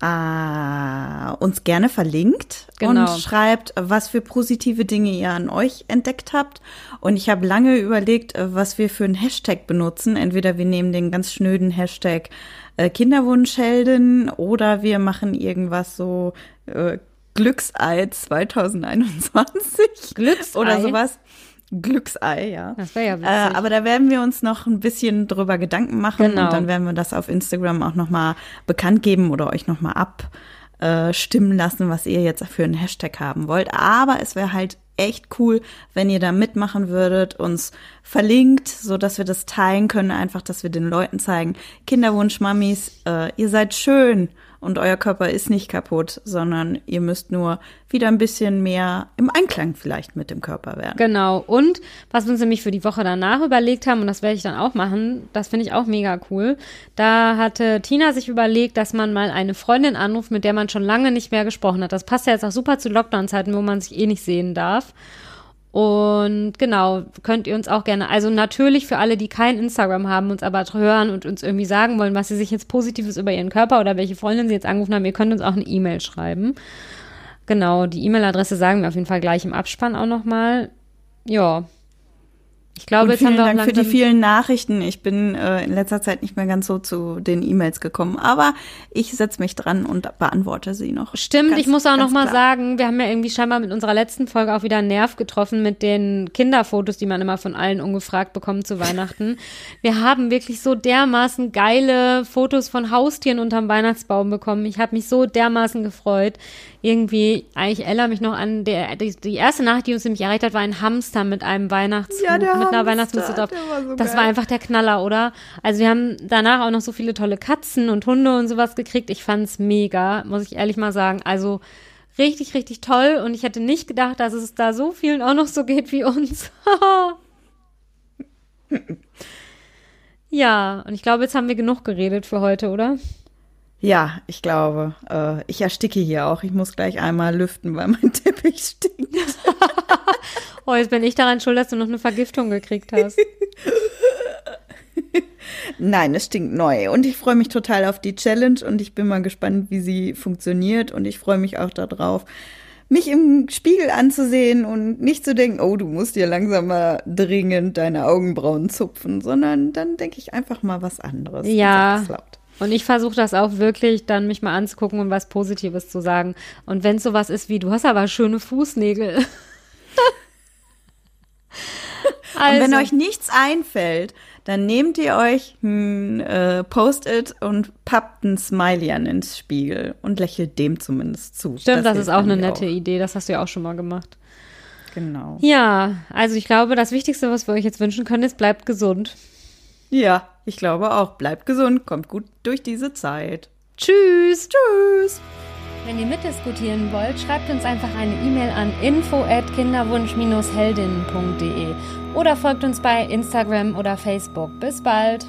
äh, uns gerne verlinkt genau. und schreibt, was für positive Dinge ihr an euch entdeckt habt. Und ich habe lange überlegt, äh, was wir für einen Hashtag benutzen. Entweder wir nehmen den ganz schnöden Hashtag äh, Kinderwunschheldin oder wir machen irgendwas so äh, Glücksei 2021 Glücksei. oder sowas. Glücksei, ja. Das wäre ja witzig. Äh, aber da werden wir uns noch ein bisschen drüber Gedanken machen genau. und dann werden wir das auf Instagram auch nochmal bekannt geben oder euch nochmal abstimmen lassen, was ihr jetzt für einen Hashtag haben wollt. Aber es wäre halt echt cool, wenn ihr da mitmachen würdet, uns verlinkt, so dass wir das teilen können, einfach, dass wir den Leuten zeigen, Kinderwunsch-Mamis, äh, ihr seid schön und euer Körper ist nicht kaputt, sondern ihr müsst nur wieder ein bisschen mehr im Einklang vielleicht mit dem Körper werden. Genau. Und was wir uns nämlich für die Woche danach überlegt haben, und das werde ich dann auch machen, das finde ich auch mega cool. Da hatte Tina sich überlegt, dass man mal eine Freundin anruft, mit der man schon lange nicht mehr gesprochen hat. Das passt ja jetzt auch super zu Lockdown-Zeiten, wo man sich eh nicht sehen darf. Und genau, könnt ihr uns auch gerne, also natürlich für alle, die kein Instagram haben, uns aber hören und uns irgendwie sagen wollen, was sie sich jetzt Positives über ihren Körper oder welche Freundin sie jetzt angerufen haben, ihr könnt uns auch eine E-Mail schreiben. Genau, die E-Mail-Adresse sagen wir auf jeden Fall gleich im Abspann auch nochmal. Ja, ich glaube, jetzt haben wir Dank für die vielen Nachrichten. Ich bin äh, in letzter Zeit nicht mehr ganz so zu den E-Mails gekommen, aber ich setze mich dran und beantworte sie noch. Stimmt, ganz, ich muss auch noch mal klar. sagen, wir haben ja irgendwie scheinbar mit unserer letzten Folge auch wieder einen Nerv getroffen mit den Kinderfotos, die man immer von allen ungefragt bekommt zu Weihnachten. <laughs> wir haben wirklich so dermaßen geile Fotos von Haustieren unterm Weihnachtsbaum bekommen. Ich habe mich so dermaßen gefreut irgendwie, ich erinnere mich noch an der, die, die, erste Nacht, die uns nämlich erreicht hat, war ein Hamster mit einem Weihnachts ja, mit einer Weihnachtsmütze drauf. So das geil. war einfach der Knaller, oder? Also wir haben danach auch noch so viele tolle Katzen und Hunde und sowas gekriegt. Ich fand's mega, muss ich ehrlich mal sagen. Also richtig, richtig toll und ich hätte nicht gedacht, dass es da so vielen auch noch so geht wie uns. <laughs> ja, und ich glaube, jetzt haben wir genug geredet für heute, oder? Ja, ich glaube. Äh, ich ersticke hier auch. Ich muss gleich einmal lüften, weil mein <laughs> Teppich stinkt. <laughs> oh, jetzt bin ich daran schuld, dass du noch eine Vergiftung gekriegt hast. <laughs> Nein, es stinkt neu. Und ich freue mich total auf die Challenge und ich bin mal gespannt, wie sie funktioniert. Und ich freue mich auch darauf, mich im Spiegel anzusehen und nicht zu denken, oh, du musst dir langsam mal dringend deine Augenbrauen zupfen, sondern dann denke ich einfach mal was anderes. Ja. Und ich versuche das auch wirklich, dann mich mal anzugucken und was Positives zu sagen. Und wenn es sowas ist wie, du hast aber schöne Fußnägel. also. <laughs> Und wenn euch nichts einfällt, dann nehmt ihr euch ein äh, Post-it und pappt ein Smiley an ins Spiegel und lächelt dem zumindest zu. Stimmt, das, das ist auch eine nette auch. Idee. Das hast du ja auch schon mal gemacht. Genau. Ja, also ich glaube, das Wichtigste, was wir euch jetzt wünschen können, ist, bleibt gesund. Ja, ich glaube auch. Bleibt gesund, kommt gut durch diese Zeit. Tschüss. Tschüss. Wenn ihr mitdiskutieren wollt, schreibt uns einfach eine E-Mail an info@kinderwunsch-heldinnen.de oder folgt uns bei Instagram oder Facebook. Bis bald.